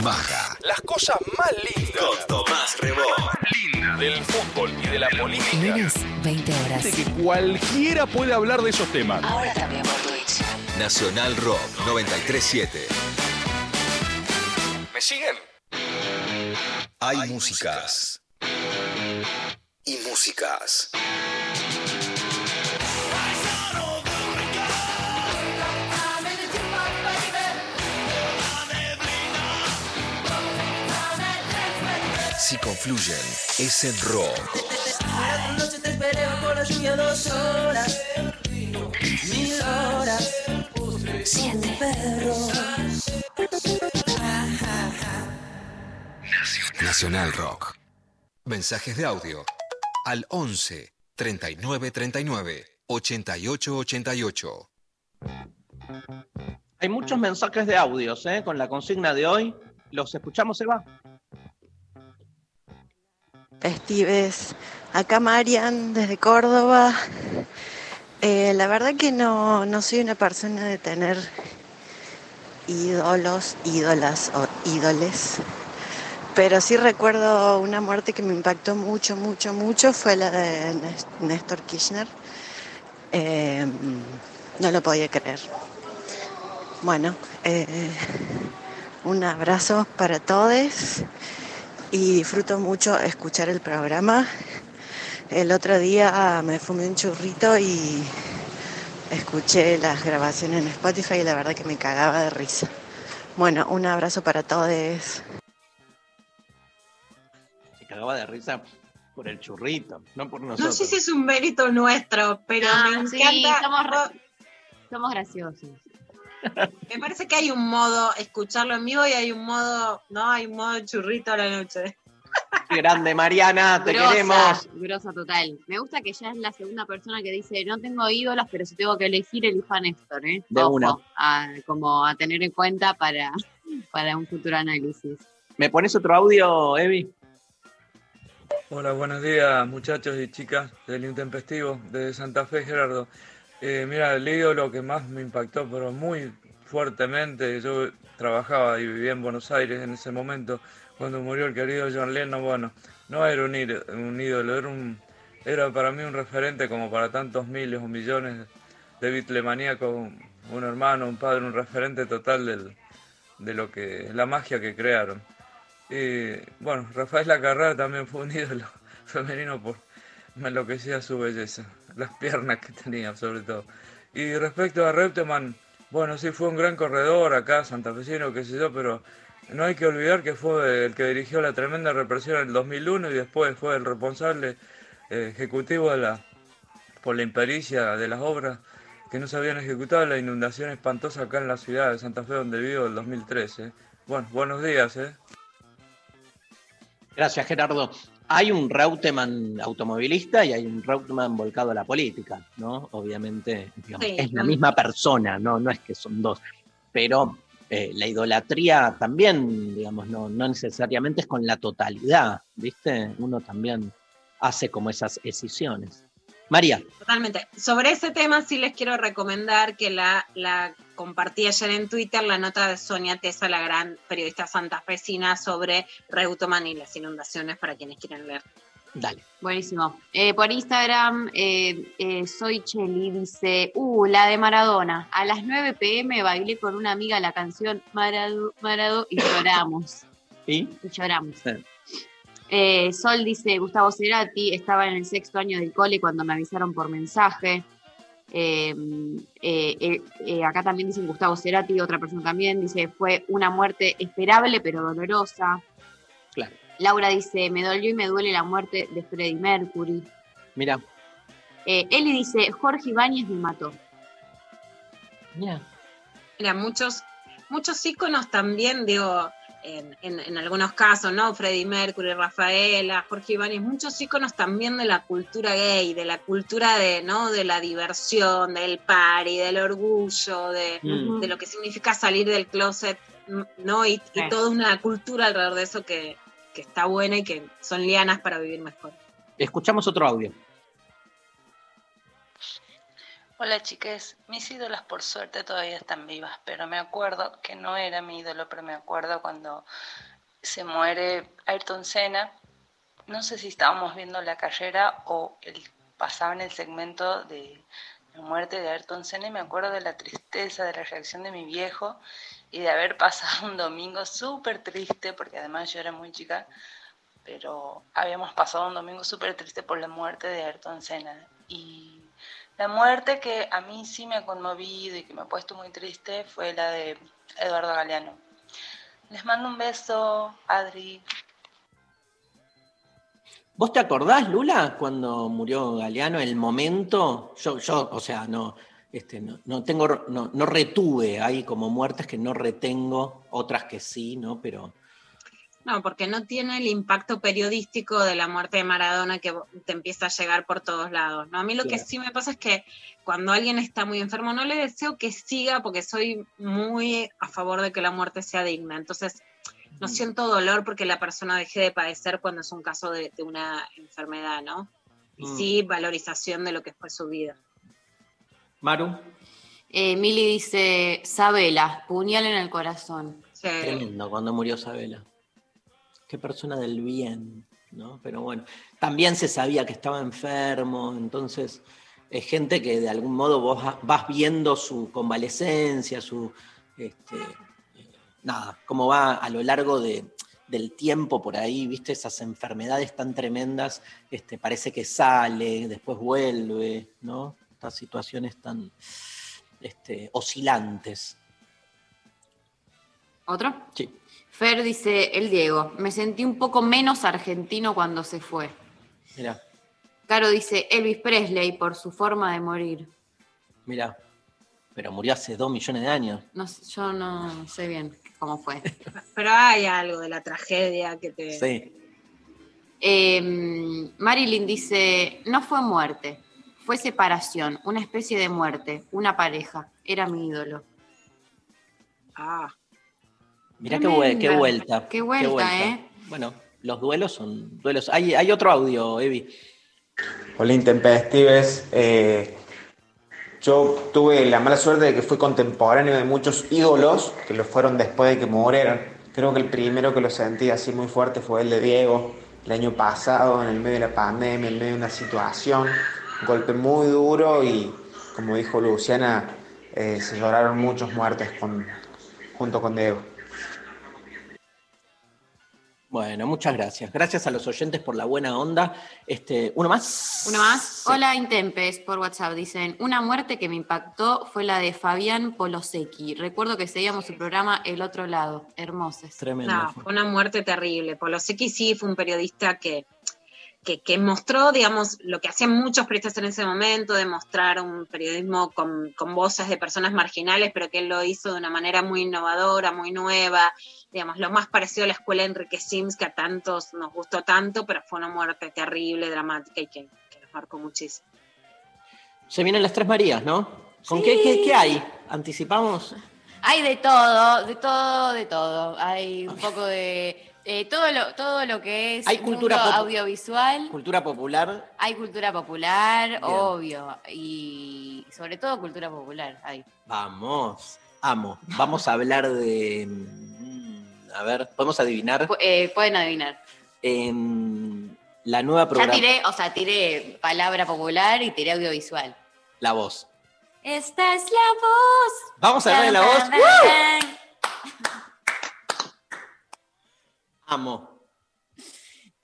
Maga. Las cosas más lindas. Con Tomás Rebó. Linda del fútbol y de la política. Lunes, 20 horas. De que cualquiera puede hablar de esos temas. Ahora también por Twitch. Nacional Rock 937. ¿Me siguen? Hay músicas. Y músicas. Si confluyen, es el rock. Noche te esperé por la lluvia dos horas. Mil horas. Siete perros. Nacional Rock. Mensajes de audio al 11 39 39 88 88. Hay muchos mensajes de audios ¿eh? con la consigna de hoy. ¿Los escuchamos, Eva? Festives. Acá Marian, desde Córdoba. Eh, la verdad que no, no soy una persona de tener ídolos, ídolas o ídoles. Pero sí recuerdo una muerte que me impactó mucho, mucho, mucho. Fue la de Néstor Kirchner. Eh, no lo podía creer. Bueno, eh, un abrazo para todos y disfruto mucho escuchar el programa. El otro día me fumé un churrito y escuché las grabaciones en Spotify y la verdad que me cagaba de risa. Bueno, un abrazo para todos. Se cagaba de risa por el churrito, no por No nosotros. sé si es un mérito nuestro, pero Ah, me sí, encanta. somos graciosos. Me parece que hay un modo escucharlo en vivo y hay un modo, no, hay un modo churrito a la noche. Qué grande, Mariana, te Grosa, queremos. grosa total. Me gusta que ya es la segunda persona que dice, no tengo ídolos, pero si tengo que elegir, elijo a Néstor, ¿eh? De Ojo, una. a- como a tener en cuenta para, para un futuro análisis. ¿Me pones otro audio, Evi? Hola, buenos días muchachos y chicas del Intempestivo de Santa Fe, Gerardo. Eh, mira, el ídolo que más me impactó, pero muy fuertemente, yo trabajaba y vivía en Buenos Aires en ese momento, cuando murió el querido John Lennon, bueno, no era un, un ídolo, era, un, era para mí un referente como para tantos miles o millones de bitlemaníacos, un, un hermano, un padre, un referente total de lo que, la magia que crearon. Y bueno, Rafael Lacarra también fue un ídolo (laughs) femenino por me enloquecía su belleza, las piernas que tenía sobre todo. Y respecto a Reutemann, bueno, sí fue un gran corredor acá, santafesino, qué sé yo, pero no hay que olvidar que fue el que dirigió la tremenda represión en el 2001 y después fue el responsable eh, ejecutivo de la, por la impericia de las obras que no se habían ejecutado, la inundación espantosa acá en la ciudad de Santa Fe donde vivo el 2013. Bueno, buenos días, ¿eh? Gracias, Gerardo. Hay un Reutemann automovilista y hay un Reutemann volcado a la política, ¿no? Obviamente, digamos, Sí. es la misma persona, ¿no? No es que son dos. Pero eh, la idolatría también, digamos, no, no necesariamente es con la totalidad, ¿viste? Uno también hace como esas escisiones. María, Totalmente. Sobre ese tema sí les quiero recomendar que la, la compartí ayer en Twitter, la nota de Sonia Tesa, la gran periodista santafesina, sobre Reutemann y las inundaciones para quienes quieren leer. dale. Buenísimo. Eh, por Instagram, eh, eh, soy Cheli, dice, uh, la de Maradona. A las 9 pm bailé con una amiga la canción Marado, Marado y lloramos. ¿Y? Y lloramos. Eh, Sol dice, Gustavo Cerati, estaba en el sexto año del cole cuando me avisaron por mensaje. Eh, eh, eh, eh, acá también dicen Gustavo Cerati, otra persona también, dice, fue una muerte esperable pero dolorosa. Claro. Laura dice, me dolió y me duele la muerte de Freddie Mercury. Mira, Eh, Eli dice, Jorge Ibáñez me mató. mira. Mira, muchos, muchos íconos también, digo, en, en- en algunos casos, ¿no? Freddie Mercury, Rafaela, Jorge Ibáñez, muchos íconos también de la cultura gay, de la cultura de, ¿no? De la diversión, del party, del orgullo, de, Mm. de lo que significa salir del closet, ¿no? Y, y toda una cultura alrededor de eso que, que está buena y que son lianas para vivir mejor. Escuchamos otro audio. Hola chiques, mis ídolas por suerte todavía están vivas, pero me acuerdo que no era mi ídolo, pero me acuerdo cuando se muere Ayrton Senna, no sé si estábamos viendo la carrera o el, pasaba en el segmento de la muerte de Ayrton Senna y me acuerdo de la tristeza, de la reacción de mi viejo y de haber pasado un domingo súper triste, porque además yo era muy chica, pero habíamos pasado un domingo súper triste por la muerte de Ayrton Senna. Y la muerte que a mí sí me ha conmovido y que me ha puesto muy triste fue la de Eduardo Galeano. Les mando un beso, Adri. ¿Vos te acordás, Lula, cuando murió Galeano, el momento? Yo, yo o sea, no, este, no, no tengo, no, no retuve, hay como muertes que no retengo, otras que sí, ¿no? Pero No, porque no tiene el impacto periodístico de la muerte de Maradona que te empieza a llegar por todos lados. ¿no? A mí lo que sí me pasa es que cuando alguien está muy enfermo, no le deseo que siga porque soy muy a favor de que la muerte sea digna. Entonces, no siento dolor porque la persona deje de padecer cuando es un caso de, de una enfermedad, ¿no? Y Mm. sí, valorización de lo que fue su vida. Maru, Eh, Mili dice, Sabela, puñal en el corazón. qué lindo cuando murió Sabela. Qué persona del bien, ¿no? Pero bueno, también se sabía que estaba enfermo, entonces es gente que de algún modo vos va- vas viendo su convalecencia, su, este, nada, cómo va a lo largo de, del tiempo por ahí, viste, esas enfermedades tan tremendas, este, parece que sale, después vuelve, ¿no? Estas situaciones tan este, oscilantes. ¿Otro? Sí. Fer dice, el Diego, me sentí un poco menos argentino cuando se fue. Mira, Caro dice, Elvis Presley por su forma de morir. mira, pero murió hace dos millones de años. No, yo no sé bien cómo fue. (laughs) Pero hay algo de la tragedia que te... Sí. Eh, Marilyn dice, no fue muerte, fue separación, una especie de muerte, una pareja, era mi ídolo. Ah. Mirá qué, vuelta. Qué vuelta, ¿eh? Bueno, los duelos son duelos. Hay, hay otro audio, Evi. Hola Intempestives. Eh, yo tuve la mala suerte de que fui contemporáneo de muchos ídolos que lo fueron después de que murieron. Creo que el primero que lo sentí así muy fuerte fue el de Diego, el año pasado, en el medio de la pandemia, en medio de una situación, un golpe muy duro y, como dijo Luciana, eh, se lloraron muchos muertos con, junto con Diego. Bueno, muchas gracias. Gracias a los oyentes por la buena onda. Este, ¿Uno más? Uno más. Hola Intempes por WhatsApp. Dicen, una muerte que me impactó fue la de Fabián Polosecchi. Recuerdo que seguíamos su programa El Otro Lado. Hermosos. Tremendo. No, fue una muerte terrible. Polosecchi sí fue un periodista que, que, que mostró, digamos, lo que hacían muchos periodistas en ese momento, de mostrar un periodismo con, con voces de personas marginales, pero que él lo hizo de una manera muy innovadora, muy nueva, digamos, lo más parecido a la escuela de Enrique Sims, que a tantos nos gustó tanto, pero fue una muerte terrible, dramática y que, que nos marcó muchísimo. Se vienen las tres Marías, ¿no? ¿Con Sí. qué, qué, qué hay? ¿Anticipamos? Hay de todo, de todo, de todo. Hay un poco de eh, todo lo todo lo que es Hay cultura mundo audiovisual. Cultura popular. Hay cultura popular, obvio, y sobre todo cultura popular. Hay. Vamos. Amo. Vamos a hablar de. A ver, ¿podemos adivinar? Eh, pueden adivinar. La nueva Ya programa. tiré, o sea, tiré palabra popular y tiré audiovisual. La voz. Esta es la voz. Vamos a de la voz. Amo.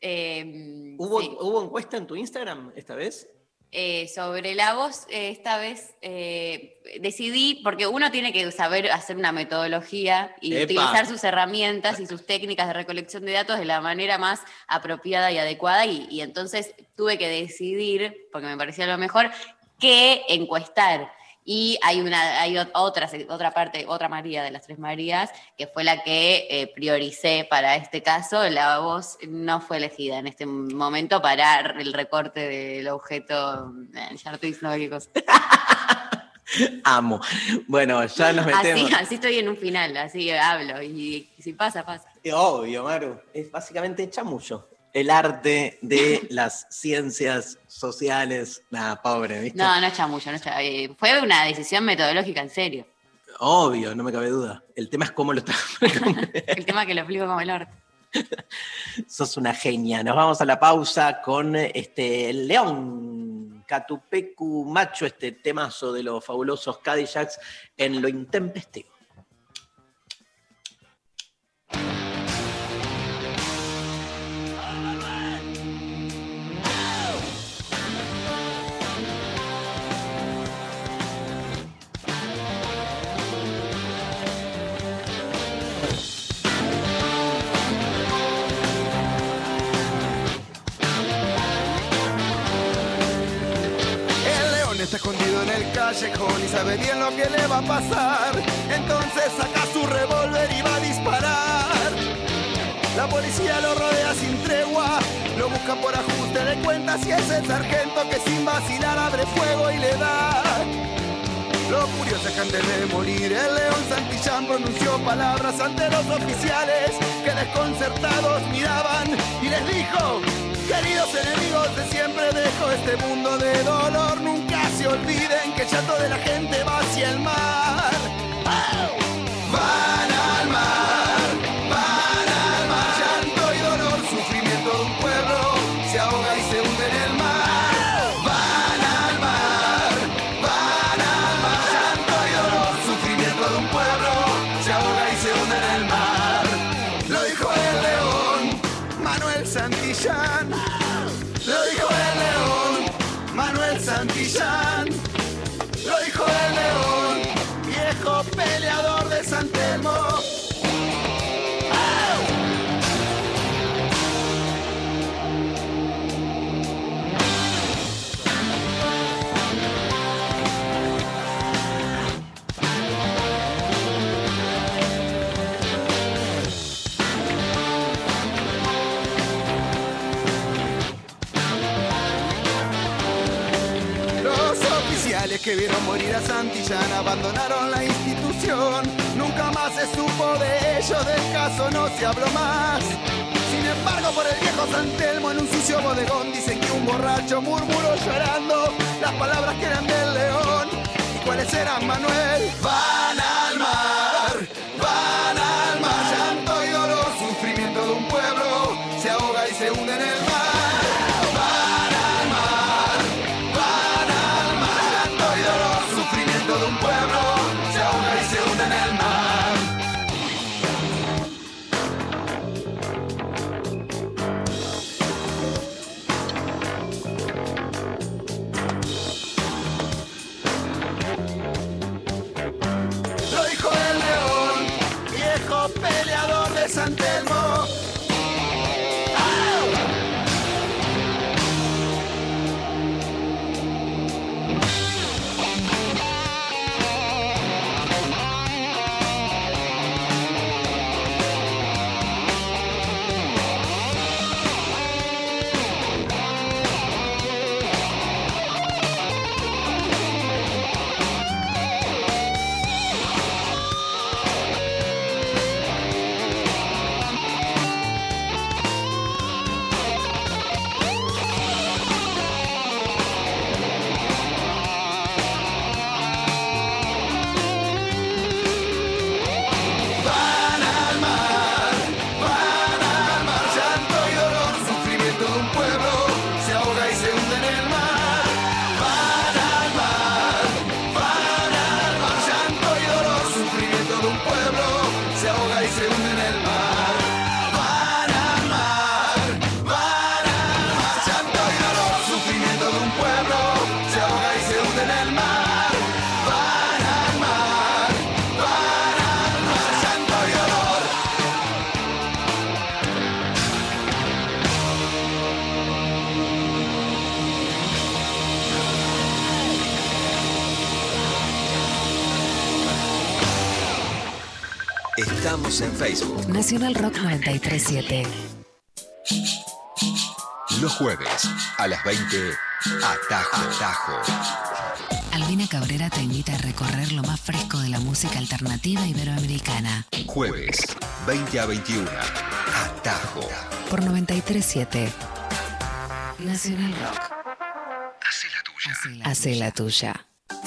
Eh, ¿Hubo, sí. ¿Hubo encuesta en tu Instagram esta vez? Eh, sobre la voz, eh, esta vez eh, decidí, porque uno tiene que saber hacer una metodología y Epa. utilizar sus herramientas y sus técnicas de recolección de datos de la manera más apropiada y adecuada, y, y entonces tuve que decidir, porque me parecía lo mejor, qué encuestar. Y hay una, hay ot- otra, otra parte, otra María de las tres Marías, que fue la que eh, prioricé para este caso. La voz no fue elegida en este momento para el recorte del objeto. eh, ya no estoy diciendo qué cosa. (laughs) Amo. Bueno, ya nos metemos. Así, así estoy en un final, así hablo. Y, si pasa, pasa. Obvio, Maru. Es básicamente chamullo. El arte de las ciencias sociales. Nada, pobre, ¿viste? No, no es chamullo, no es cha- eh, Fue una decisión metodológica, en serio. Obvio, no me cabe duda. El tema es cómo lo estás. (laughs) El tema que lo explico como el orto. Sos una genia. Nos vamos a la pausa con este el León Catupecu Macho, este temazo de los fabulosos Cadillacs en lo intempestivo. Callejón y sabe bien lo que le va a pasar. Entonces saca su revólver y va a disparar. La policía lo rodea sin tregua, lo busca por ajuste de cuentas y es el sargento que sin vacilar abre fuego y le da. Los que antes de morir, el león Santillán pronunció palabras ante los oficiales que desconcertados miraban y les dijo, queridos enemigos de siempre dejo este mundo de dolor, nunca olviden que el llanto de la gente va hacia el mar. Que vieron morir a Santillán abandonaron la institución. Nunca más se supo de ellos, del caso no se habló más. Sin embargo, por el viejo San Telmo en un sucio bodegón dicen que un borracho murmuró llorando las palabras que eran del león. ¿Y cuáles eran, Manuel? Van al mar, van En Facebook. Nacional Rock 937. Los jueves a las 20, Atajo. Atajo. Albina Cabrera te invita a recorrer lo más fresco de la música alternativa iberoamericana. Jueves, 20 a 21, Atajo. Por 937. Nacional Rock. Hace la tuya.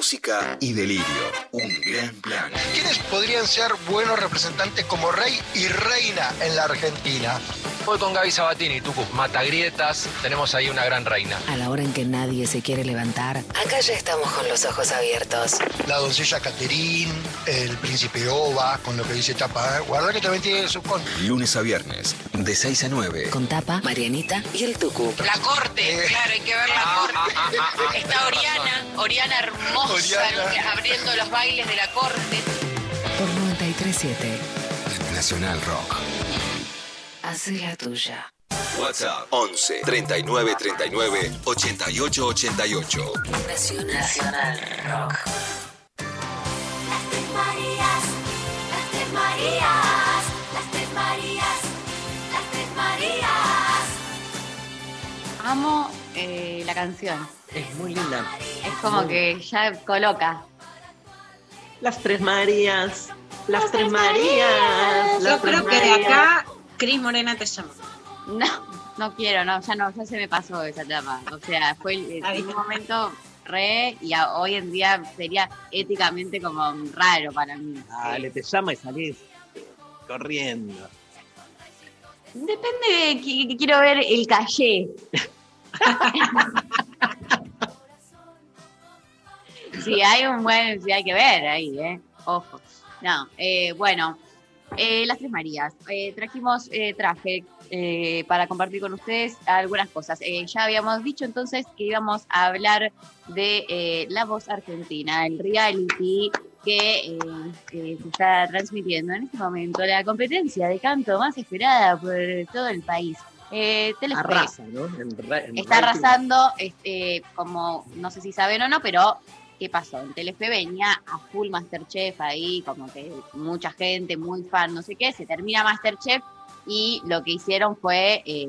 música y delirio. Un gran plan. ¿Quiénes podrían ser buenos representantes como rey y reina en la Argentina? Voy con Gaby Sabatini, Tucu. Matagrietas, tenemos ahí una gran reina. A la hora en que nadie se quiere levantar, acá ya estamos con los ojos abiertos. La doncella Caterín, el príncipe Oba, con lo que dice Tapa. ¿eh? Guarda que también tiene su con. Lunes a viernes, de 6 a 9. Con Tapa, Marianita y el Tucu. La corte, claro, hay que ver la corte. Está Oriana, Oriana hermosa, Oriana. abriendo los bailes de la corte. Por 937. Nacional Rock. Hace la tuya. WhatsApp 11 39 39 88 88. Nacional Rock. Las tres Marías, las tres Marías, las tres Marías, las tres Marías. Amo eh, la canción. Es muy linda. Es como que ya coloca. Las tres Marías. Las, tres Marías. Yo las creo que de acá Cris Morena te llama. No, no quiero, no, ya no, ya se me pasó esa etapa. O sea, fue el- en un momento re y a- hoy en día sería éticamente como raro para mí. Dale, te llama y salís corriendo. Depende de quiero ver el calle. (laughs) si hay un buen, si hay que ver ahí, ¿eh? Ojo. No, eh, bueno, eh, las tres Marías. Eh, trajimos eh, traje eh, para compartir con ustedes algunas cosas. Eh, ya habíamos dicho entonces que íbamos a hablar de La Voz Argentina, el reality que se está transmitiendo en este momento, la competencia de canto más esperada por todo el país. Eh, Arrasa, ¿no? En ra- en está rating. arrasando, este, como no sé si saben o no, pero ¿qué pasó? En Telefe venía a full Masterchef ahí, como que mucha gente, muy fan, no sé qué, se termina Masterchef y lo que hicieron fue eh,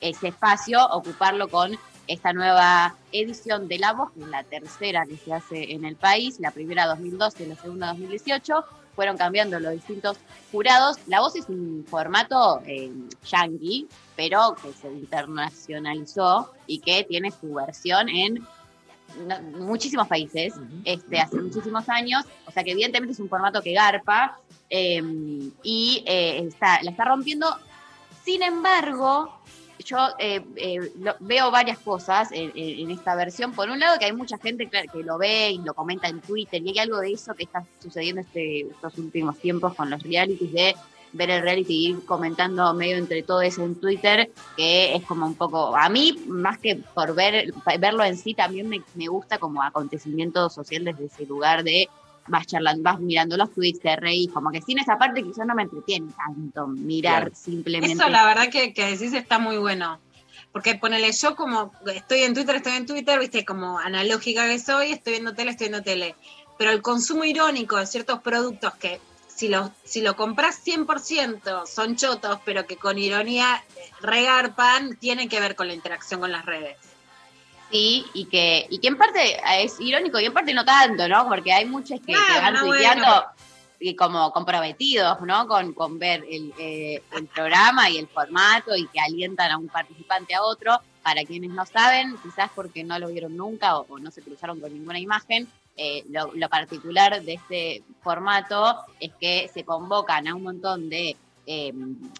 ese espacio ocuparlo con esta nueva edición de La Voz, que es la tercera que se hace en el país, la primera 2012 y la segunda 2018, fueron cambiando los distintos jurados. La Voz es un formato eh, yankee, pero que se internacionalizó y que tiene su versión en no- muchísimos países, este, hace muchísimos años, o sea que evidentemente es un formato que garpa eh, y eh, está, la está rompiendo. Sin embargo, yo eh, eh, lo- veo varias cosas en, en- en esta versión. Por un lado, que hay mucha gente claro, que lo ve y lo comenta en Twitter, y hay algo de eso que está sucediendo este, estos últimos tiempos con los realities, de ver el reality y ir comentando medio entre todo eso en Twitter, que es como un poco, a mí, más que por ver verlo en sí, también me, me gusta como acontecimiento social desde ese lugar de vas charlando, vas mirando los tweets, te reís, como que sin esa parte quizás no me entretiene tanto mirar Claro. simplemente. Eso la verdad que, que decís está muy bueno. Porque ponele yo como estoy en Twitter, estoy en Twitter, viste, como analógica que soy, estoy viendo tele, estoy viendo tele. Pero el consumo irónico de ciertos productos que si lo, si lo compras 100% son chotos, pero que con ironía regarpan, tienen que ver con la interacción con las redes. Sí, y que, y que en parte es irónico y en parte no tanto, ¿no? Porque hay muchos que, van no, tuiteando bueno. y como comprometidos, ¿no? Con, con ver el, eh, el programa y el formato y que alientan a un participante a otro. Para quienes no saben, quizás porque no lo vieron nunca o, o no se cruzaron con ninguna imagen, eh, lo, lo particular de este formato es que se convocan a un montón de eh,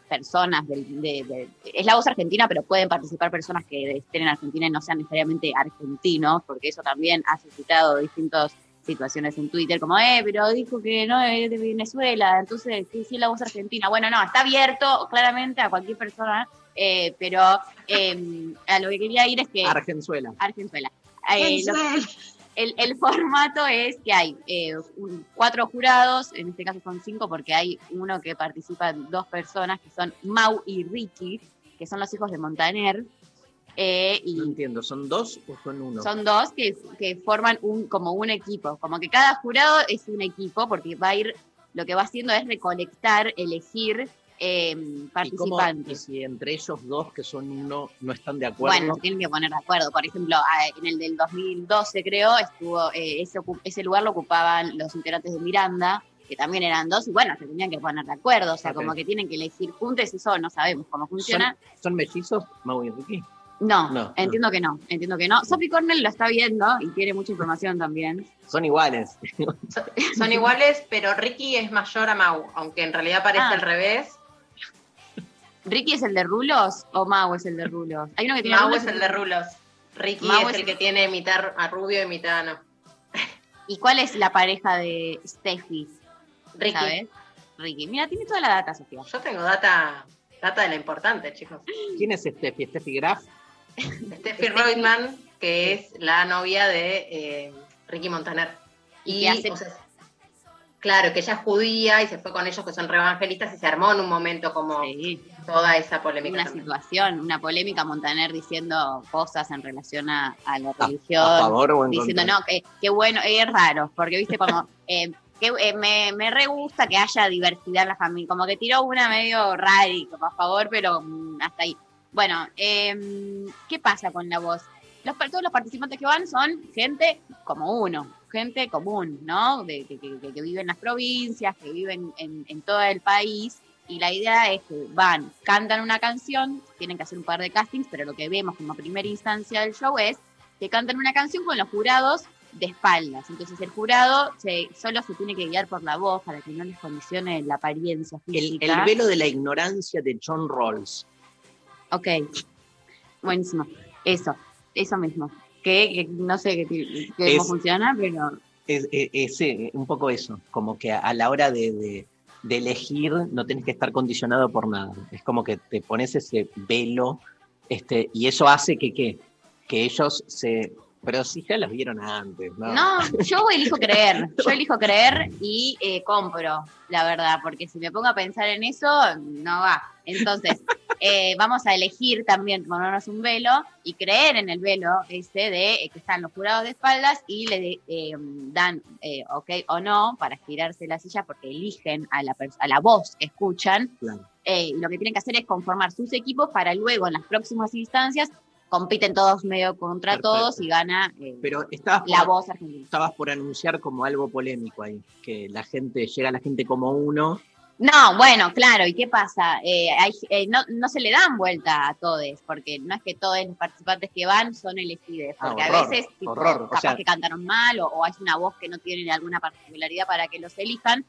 personas del- de, de- es la voz argentina, pero pueden participar personas que estén en Argentina y no sean necesariamente argentinos, porque eso también ha suscitado distintas situaciones en Twitter, como, eh, pero dijo que no es de Venezuela, entonces, ¿qué sí es la voz argentina? Bueno, no, está abierto claramente a cualquier persona Eh, pero eh, a lo que quería ir es que. Argenzuela. Argenzuela. Eh, lo- el, el formato es que hay eh, un- cuatro jurados, en este caso son cinco porque hay uno que participan dos personas que son Mau y Ricky, que son los hijos de Montaner. eh, y No entiendo, ¿son dos o son uno? son dos que, que forman un, como un equipo, como que cada jurado es un equipo porque va a ir, lo que va haciendo es recolectar, elegir eh, ¿Y cómo- participantes. y si entre ellos dos, que son uno, no están de acuerdo? Bueno, se tienen que poner de acuerdo. Por ejemplo, en el del 2012 creo, estuvo eh, ese, ese lugar lo ocupaban los integrantes de Miranda, que también eran dos, y bueno, se tenían que poner de acuerdo. O sea, como que tienen que elegir juntos, eso no sabemos cómo funciona. ¿Son, son mellizos, Mau y Ricky? No, No, entiendo que no, entiendo que no. Sophie Cornell lo está viendo y tiene mucha información también. Son iguales. Son iguales, pero Ricky es mayor a Mau, aunque en realidad parece Ah. al revés. ¿Ricky es el de Rulos o Mau es el de Rulos? Hay uno que tiene Mau rulos es el de rulos. Ricky Mau es es el que tiene mitad a rubio y mitad no. (laughs) ¿Y cuál es la pareja de Steffi? Ricky. ¿Sabes? Ricky. Mira, tiene toda la data, Sofía. Yo tengo data, data de la importante, chicos. ¿Quién es Steffi? ¿Steffi Graf? (laughs) Steffi Reutemann, que es la novia de eh, Ricky Montaner. Y hace- o sea, claro, que ella es judía y se fue con ellos que son re evangelistas y se armó en un momento como toda esa polémica. Una también. situación, una polémica, Montaner diciendo cosas en relación a, a la religión. a favor o en Diciendo, contra. no, que, qué bueno, es raro, porque viste como, (laughs) eh, que, eh, me, me re gusta que haya diversidad en la familia. Como que tiró una medio rara y como a favor, pero mm, hasta ahí. Bueno, em, ¿qué pasa con la voz? Los, todos los participantes que van son gente como uno, gente común, ¿no? De, que, que- que vive en las provincias, que viven en, en todo el país. Y la idea es que van, cantan una canción, tienen que hacer un par de castings, pero lo que vemos como primera instancia del show es que cantan una canción con los jurados de espaldas. Entonces el jurado se, solo se tiene que guiar por la voz para que no les condicione la apariencia física. el velo de la ignorancia de John Rawls. Ok, buenísimo. Eso, eso mismo. Que, que no sé cómo funciona, pero Es, es- es, eh, un poco eso, como que a, a la hora de, de- de elegir no tenés que estar condicionado por nada. Es como que te pones ese velo este, y eso hace que, que ellos se... Pero si ya los vieron antes, ¿no? No, yo elijo creer, yo elijo creer y eh, compro, la verdad, porque si me pongo a pensar en eso, no va. Entonces, (laughs) eh, vamos a elegir también ponernos un velo y creer en el velo ese de eh, que están los jurados de espaldas y le de- eh, dan eh, ok o no para girarse la silla porque eligen a la, a la voz que escuchan. Claro. Eh, lo que tienen que hacer es conformar sus equipos para luego en las próximas instancias compiten todos medio contra Perfecto. todos y gana eh, Pero estabas por, la voz argentina. estabas por anunciar como algo polémico ahí, que la gente, llega la gente como uno. No, bueno, claro, ¿y qué pasa? Eh, hay, eh, no, no se le dan vuelta a todos, porque no es que todos los participantes que van son elegidos, Ah, porque horror, a veces tipo, horror, o sea- que cantaron mal o, o hay una voz que no tiene alguna particularidad para que los elijan,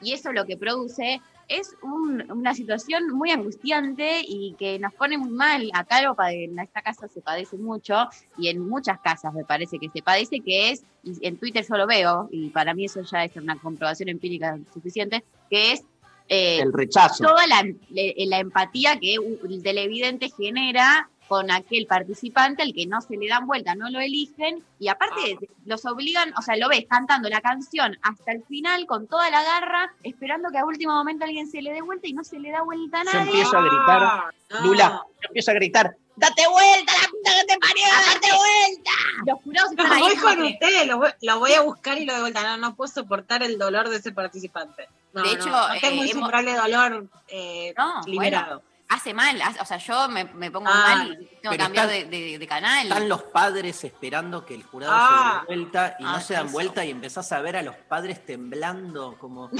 y eso lo que produce es un- una situación muy angustiante y que nos pone muy mal. Acá lo en esta casa se padece mucho y en muchas casas me parece que se padece, que es, y en Twitter yo lo veo, y para mí eso ya es una comprobación empírica suficiente, que es eh, El rechazo. Toda la, la empatía que el televidente genera con aquel participante al que no se le dan vuelta, no lo eligen y aparte los obligan, o sea, lo ves cantando la canción hasta el final con toda la garra, esperando que a último momento alguien se le dé vuelta y no se le da vuelta a Yo nadie. empiezo a gritar, Lula, yo empiezo a gritar, ¡date vuelta, la puta que te parió, date vuelta! Los jurados No, están ahí voy con que- usted, lo voy, lo voy a buscar y lo de vuelta. No, no puedo soportar el dolor de ese participante. No, De hecho, no tengo eh, ese hemos- de dolor eh, No, liberado. bueno, hace mal, hace- o sea, yo me, me pongo Ah, mal y tengo que pero cambiar están- de, de- de canal. Están los padres esperando que el jurado Ah. se dé vuelta y Ah, no se dan eso. vuelta y empezás a ver a los padres temblando como...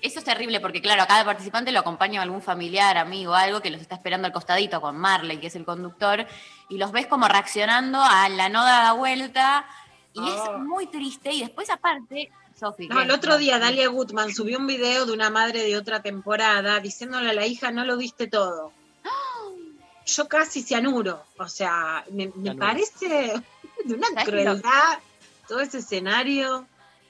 Eso es terrible porque, claro, a cada participante lo acompaña algún familiar, amigo, algo que los está esperando al costadito con Marley, que es el conductor, y los ves como reaccionando a la no dada vuelta, y Ah. es muy triste. Y después, aparte, Sofi. No, el otro día Dalia Gutman subió un video de una madre de otra temporada diciéndole a la hija, no lo viste todo. (gasps) Yo casi cianuro, o sea, me, parece (laughs) de una ¿Sabes qué crueldad todo ese escenario.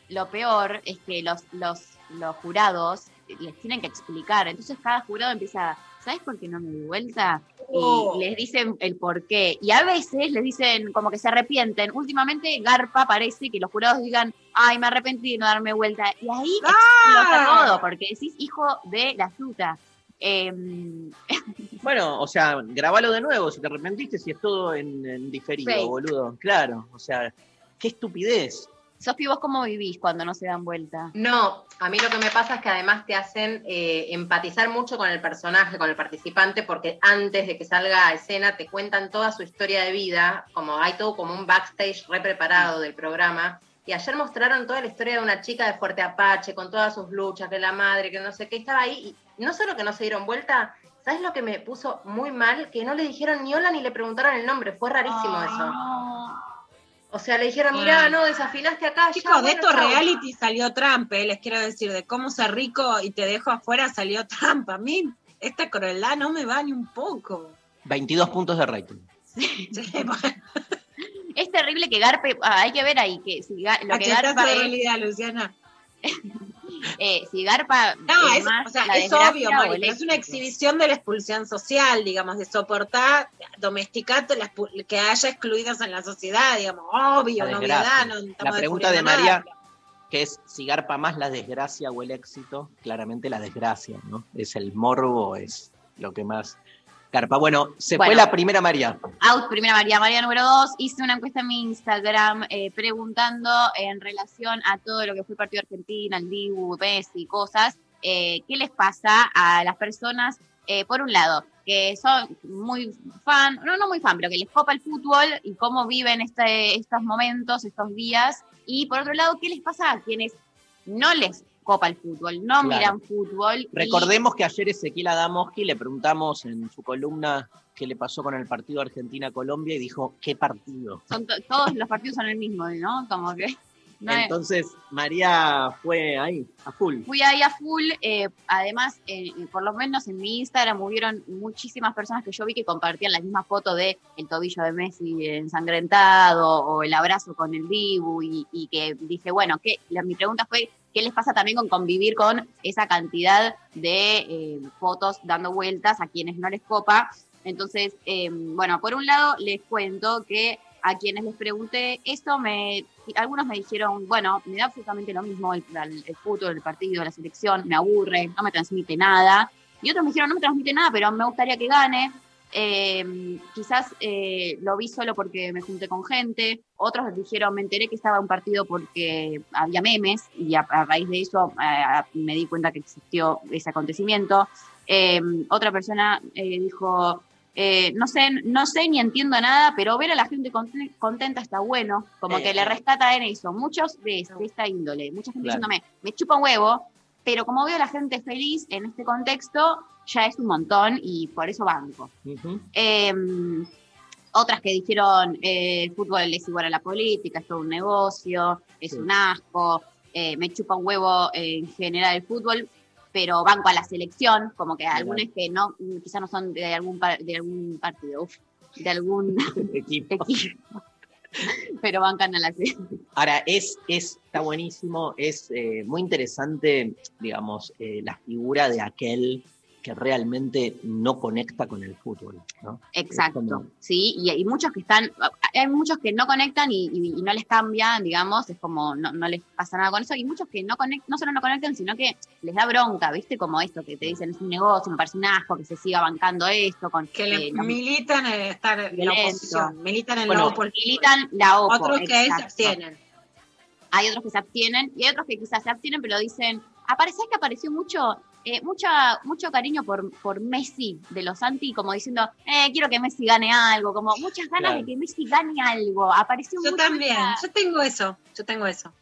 Lo peor es que los, los, los jurados les tienen que explicar. Entonces cada jurado empieza, ¿sabes por qué no me di vuelta? Oh. Y les dicen el por qué. Y a veces les dicen como que se arrepienten. Últimamente Garpa parece que los jurados digan, ay, me arrepentí de no darme vuelta. Y ahí explota ¡Ah! todo, porque decís hijo de la fruta. Em, (laughs) Bueno, o sea, grabalo de nuevo si te arrepentiste, si es todo en, en diferido, Fake. boludo. Claro, o sea, qué estupidez. Sofi, ¿vos cómo vivís cuando no se dan vuelta? No, a mí lo que me pasa es que además te hhacen eh, empatizar mucho con el personaje, con el participante, porque antes de que salga a escena te cuentan toda su historia de vida, como hay todo como un backstage re preparado del programa. Y ayer mostraron toda la historia de una chica de Fuerte Apache, con todas sus luchas, que la madre, que no sé qué, estaba ahí. Y no solo que no se dieron vuelta, ¿sabes lo que me puso muy mal? Que no le dijeron ni hola ni le preguntaron el nombre, fue rarísimo eso. O sea, le dijeron, mirá, Ah. no, desafinaste acá. Chicos, ya, de estos chau". reality salió Trump, eh, les quiero decir, de cómo ser rico y te dejo afuera salió Trump. A mí esta crueldad no me va ni un poco. 22 puntos de rating. (laughs) Es terrible que Garpe, ah, hay que ver ahí que si lo que Garpa de es, realidad, Luciana. Eh, si Garpa No, es es, más o sea, la es obvio, es una exhibición de la expulsión social, digamos, de soportar, domesticar que haya excluidos en la sociedad, digamos, obvio, La. No La pregunta de María, nada. que es si garpa más la desgracia o el éxito, claramente la desgracia, ¿no? Es el morbo, es lo que más garpa. Bueno, se fue la primera María. Out, primera María. María número dos, hice una encuesta en mi Instagram eh, preguntando en relación a todo lo que fue el partido Argentina, el Dibu, Messi, cosas, eh, ¿qué les pasa a las personas, eh, por un lado, que son muy fan, no, no muy fan, pero que les copa el fútbol y cómo viven este, estos momentos, estos días, y por otro lado, ¿qué les pasa a quienes no les copa el fútbol, no Claro. miran fútbol? y- Recordemos que ayer Ezequiel Adamoski le preguntamos en su columna qué le pasó con el partido Argentina-Colombia y dijo, ¿qué partido? son to- todos los partidos son el mismo, ¿no? Como que... (laughs) no es- Entonces, María fue ahí, a full. Fui ahí a full, eh, además, eh, por lo menos en mi Instagram hubieron muchísimas personas que yo vi que compartían la misma foto de el tobillo de Messi ensangrentado o el abrazo con el Dibu y, y que dije, bueno. La- mi pregunta fue, ¿qué les pasa también con convivir con esa cantidad de eh, fotos dando vueltas a quienes no les copa? Entonces, eh, bueno, por un lado les cuento que a quienes les pregunté esto, me, algunos me dijeron, bueno, me da absolutamente lo mismo el, el, el fútbol, el partido, la selección, me aburre, no me transmite nada. Y otros me dijeron, no me transmite nada, pero me gustaría que gane. Eh, quizás eh, lo vi solo porque me junté con gente. Otros dijeron, me enteré que estaba un partido porque había memes y a, a raíz de eso eh, me di cuenta que existió ese acontecimiento. Eh, otra persona eh, dijo, eh, no sé, no sé ni entiendo nada, pero ver a la gente conte- contenta está bueno, como que le rescata en eso. Muchos de, de esta índole, mucha gente Claro. diciéndome, me chupa un huevo, pero como veo a la gente feliz en este contexto, ya es un montón y por eso banco. Eh, otras que dijeron, eh, el fútbol es igual a la política, es todo un negocio, es Sí. un asco, eh, me chupa un huevo eh, en general el fútbol, pero banco a la selección, como que algunos que no, quizás no son de algún, de algún partido, uf, de algún (laughs) equipo. (laughs) pero bancan a la selección. Ahora, es, es, está buenísimo, es eh, muy interesante, digamos, la figura de aquel que realmente no conecta con el fútbol, ¿no? Exacto, como- sí, y hay muchos que están, hay muchos que no conectan y, y- y no les cambian, digamos, es como no, no les pasa nada con eso, y muchos que no conectan, no solo no conectan, sino que les da bronca, ¿viste? Como esto que te dicen es un negocio, me parece un asco, que se siga bancando esto, con Que eh, militan en estar en la oposición, militan en Bueno, la oposición. militan la OPO, Otros que se abstienen. Hay otros que se abstienen y hay otros que quizás se abstienen, pero dicen, aparece que apareció mucho, eh, mucha, mucho cariño por, por Messi de los anti, como diciendo, eh, quiero que Messi gane algo, como muchas ganas Claro. de que Messi gane algo. Apareció Yo también, yo tengo eso, yo tengo eso.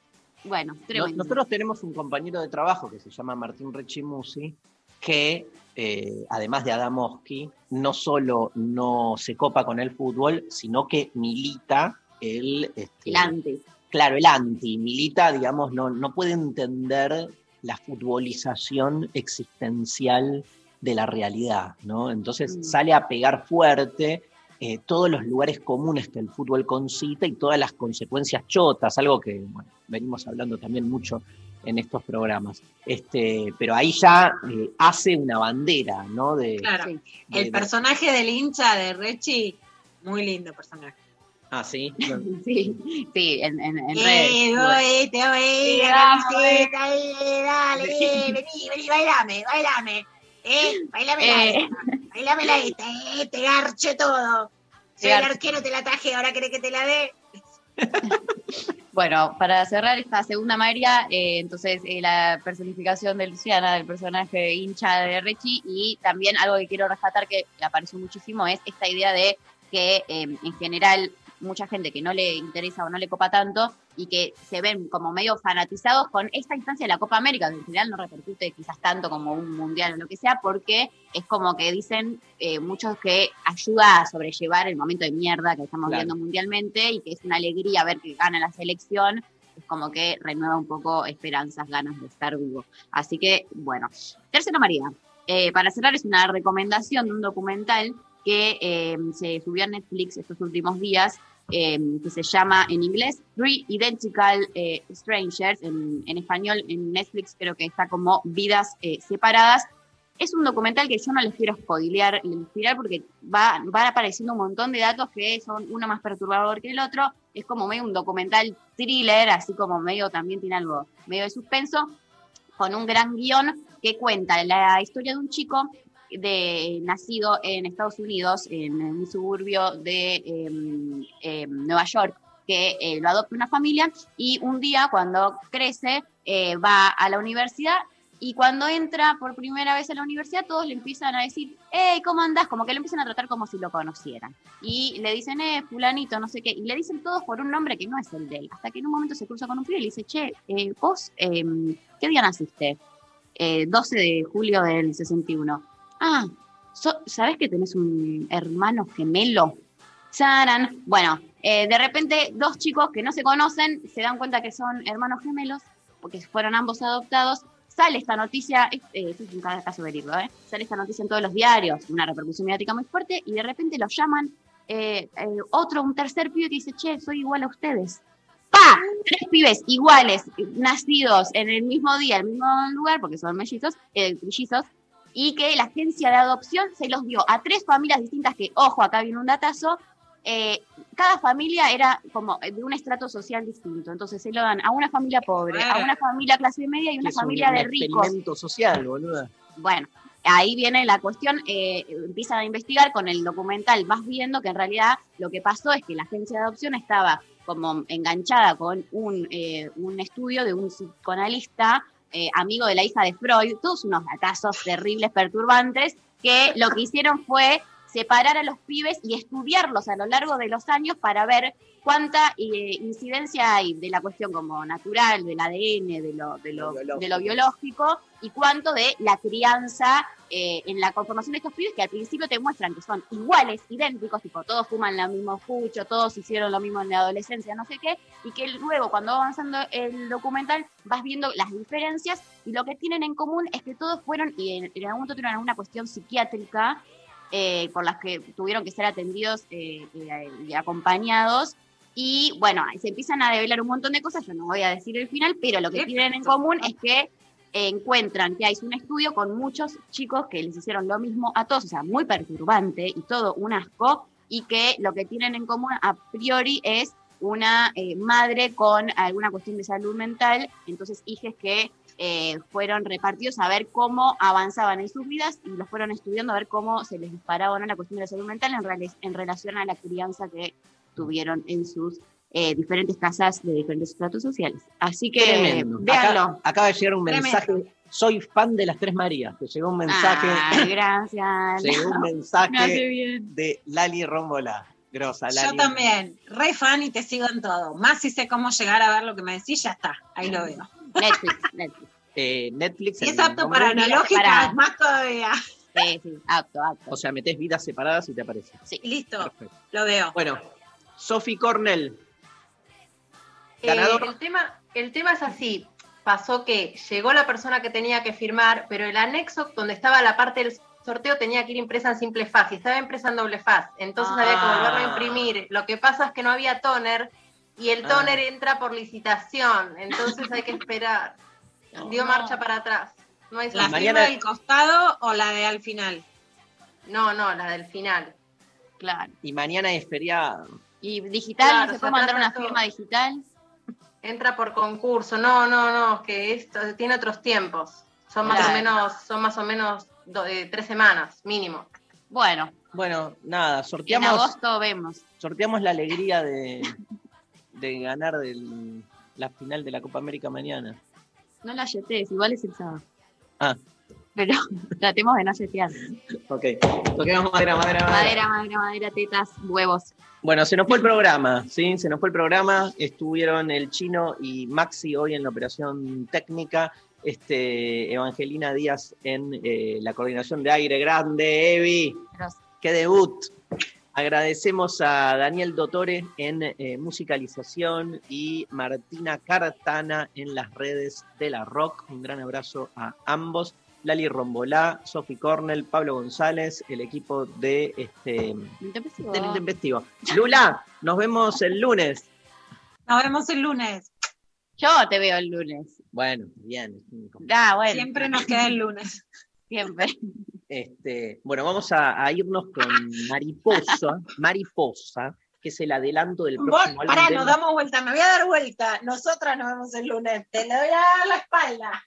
Bueno, No- tremendo. nosotros tenemos un compañero de trabajo que se llama Martín Rechimusi, que eh, además de Adamoski, no solo no se copa con el fútbol, sino que milita el... este, El anti. Claro, el anti, milita, digamos, no, no puede entender la futbolización existencial de la realidad, ¿no? Entonces Mm. sale a pegar fuerte eh, todos los lugares comunes que el fútbol concita y todas las consecuencias chotas, algo que bueno, venimos hablando también mucho en estos programas. Este, pero ahí ya eh, hace una bandera, ¿no? De, Claro. de- El de- personaje del hincha de Rechi, muy lindo personaje. Ah, sí. (laughs) Sí, sí, en, en, en Eh, redes. voy, te voy, Sí, dale, dale, (laughs) vení, vení, bailame, bailame. Eh, bailame la Eh. esta, bailame la esta, eh, te garche todo. Soy Te el arquero, te la traje, ahora querés que te la dé. (laughs) Bueno, para cerrar esta segunda María, eh, entonces eh, la personificación de Luciana, del personaje hincha de Rechi, y también algo que quiero rescatar que apareció muchísimo es esta idea de que eh, en general mucha gente que no le interesa o no le copa tanto y que se ven como medio fanatizados con esta instancia de la Copa América, que en general no repercute quizás tanto como un mundial o lo que sea, porque es como que dicen eh, muchos que ayuda a sobrellevar el momento de mierda que estamos Claro. viendo mundialmente y que es una alegría ver que gana la selección, es como que renueva un poco esperanzas, ganas de estar vivo. Así que, bueno. Tercero, María. Eh, para cerrar, es una recomendación de un documental que eh, se subió a Netflix estos últimos días, eh, que se llama en inglés Three Identical eh, Strangers, en, en español en Netflix creo que está como Vidas eh, Separadas. Es un documental que yo no les quiero spoilear, spoilear porque va, van apareciendo un montón de datos que son uno más perturbador que el otro. Es como medio un documental thriller, así como medio también tiene algo medio de suspenso, con un gran guion que cuenta la historia de un chico de, nacido en Estados Unidos, en un suburbio de em, em, Nueva York, que eh, lo adopta una familia y un día cuando crece eh, va a la universidad y cuando entra por primera vez a la universidad todos le empiezan a decir, hey, ¿cómo andás? Como que lo empiezan a tratar como si lo conocieran. Y le dicen, eh, fulanito, no sé qué. Y le dicen todos por un nombre que no es el de él. Hasta que en un momento se cruza con un pibe y le dice, che, eh, vos, em, ¿qué día naciste? Eh, 12 de julio del 61. Ah, ¿sabés que tenés un hermano gemelo? Charan. Bueno, eh, de repente dos chicos que no se conocen se dan cuenta que son hermanos gemelos, porque fueron ambos adoptados. Sale esta noticia, eh, esto es un ca- caso verídico, ¿eh? sale esta noticia en todos los diarios, una repercusión mediática muy fuerte, y de repente los llaman eh, eh, otro, un tercer pibe que dice, che, soy igual a ustedes. ¡Pa! Tres pibes iguales, nacidos en el mismo día, en el mismo lugar, porque son mellizos, trillizos, y que la agencia de adopción se los dio a tres familias distintas que, ojo, acá viene un datazo, eh, cada familia era como de un estrato social distinto. Entonces se lo dan a una familia pobre, a una familia clase media y una un familia de ricos. experimento social, boluda. Bueno, ahí viene la cuestión, eh, empiezan a investigar con el documental, vas viendo que en realidad lo que pasó es que la agencia de adopción estaba como enganchada con un, eh, un estudio de un psicoanalista eh, amigo de la hija de Freud, todos unos casos terribles, perturbantes, que lo que hicieron fue separar a los pibes y estudiarlos a lo largo de los años para ver cuánta eh, incidencia hay de la cuestión como natural, del ADN, de lo, de lo, de lo biológico, y cuánto de la crianza eh, en la conformación de estos pibes que al principio te muestran que son iguales, idénticos, tipo todos fuman lo mismo fucho, todos hicieron lo mismo en la adolescencia, no sé qué, y que luego cuando va avanzando el documental vas viendo las diferencias y lo que tienen en común es que todos fueron, y en, en algún momento tuvieron alguna cuestión psiquiátrica, eh, por las que tuvieron que ser atendidos eh, y acompañados. Y bueno, se empiezan a develar un montón de cosas, yo no voy a decir el final, pero lo que tienen en común es que encuentran que hay un estudio con muchos chicos que les hicieron lo mismo a todos, o sea, muy perturbante y todo un asco, y que lo que tienen en común a priori es una eh, madre con alguna cuestión de salud mental, entonces hijos que eh, fueron repartidos a ver cómo avanzaban en sus vidas y los fueron estudiando a ver cómo se les disparaba o no la cuestión de la salud mental en, relación a la crianza que tuvieron en sus eh, diferentes casas de diferentes estratos sociales. Así que Tremendo. véanlo. Acá, acaba de llegar un Tremendo. mensaje. Soy fan de las Tres Marías. Te llegó un mensaje. Gracias. llegó un mensaje de Lali Rómbola. Grosa, Lali. Yo también, re fan y te sigo en todo. Más si sé cómo llegar a ver lo que me decís, ya está, ahí lo veo. Netflix, Netflix. Eh, Netflix. Si es apto para analógica, más todavía. Sí, sí, apto, apto. O sea, metés vidas separadas y te aparece. Sí. Listo, Perfecto. lo veo. Bueno, Sophie Cornell. Eh, Ganador. el, tema, el tema es así. Pasó que llegó la persona que tenía que firmar, pero el anexo donde estaba la parte del sorteo tenía que ir impresa en simple faz y estaba impresa en doble faz. Entonces había que volverlo a imprimir. Lo que pasa es que no había toner y el Ah. toner entra por licitación. Entonces hay que esperar. Dio marcha para atrás. No ¿La firma del costado o la de al final? No, no, la del final. Claro. Y mañana es feriado. ¿Y digital? Claro, ¿Se se puede mandar una firma digital? Entra por concurso. No, no, no, que esto tiene otros tiempos. Son más o menos, son más o menos do- eh, tres semanas, mínimo. Bueno, Bueno, nada, en sorteamos, agosto vemos. sorteamos la alegría de, de ganar del- la final de la Copa América mañana. No la yetes, igual es el sábado. Ah, Pero (laughs) tratemos de no yetear. ok. Toquemos madera, madera, madera. Madera, madera, madera, tetas, huevos. Bueno, se nos fue el programa, ¿sí? Se nos fue el programa. Estuvieron el chino y Maxi hoy en la operación técnica. Este, Evangelina Díaz en eh, la coordinación de aire grande. Evi, qué debut. Agradecemos a Daniel Dotore en eh, musicalización y Martina Cartana en las redes de la rock. Un gran abrazo a ambos. Lali Rombolá, Sofi Cornell, Pablo González, el equipo de este, Intempestivo. del Intempestivo. Lula, nos vemos el lunes. Nos vemos el lunes. Yo te veo el lunes. Bueno, bien. Ah, bueno. Siempre nos queda el lunes. (laughs) Siempre. Este, bueno, vamos a, a irnos con Mariposa, Mariposa, que es el adelanto del Vos, próximo álbum pará, nos damos vuelta, me voy a dar vuelta. Nosotras nos vemos el lunes. Te le doy a dar la espalda.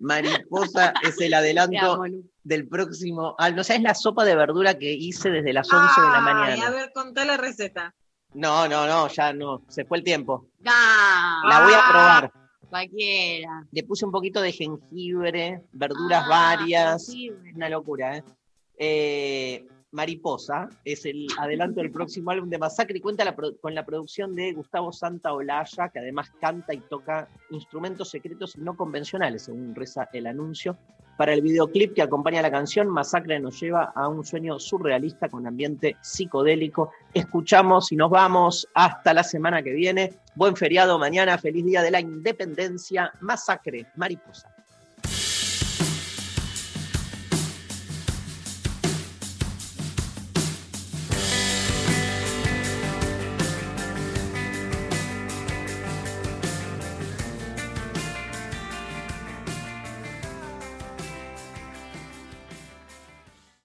Mariposa es el adelanto amo, del próximo álbum. No sabes la sopa de verdura que hice desde las 11 de la Ay, a mañana. ver, contá la receta. No, no, no, ya no, se fue el tiempo. Ah, La voy a probar. Cualquiera. Le puse un poquito de jengibre, verduras Ah, varias. jengibre. Una locura, ¿eh? Eh, Mariposa es el adelanto del próximo álbum de Masacre y cuenta la con la producción de Gustavo Santa Olaya, que además canta y toca instrumentos secretos y no convencionales, según reza el anuncio. Para el videoclip que acompaña la canción, Masacre nos lleva a un sueño surrealista con ambiente psicodélico. Escuchamos y nos vamos hasta la semana que viene. Buen feriado mañana, feliz día de la independencia. Masacre, Mariposa.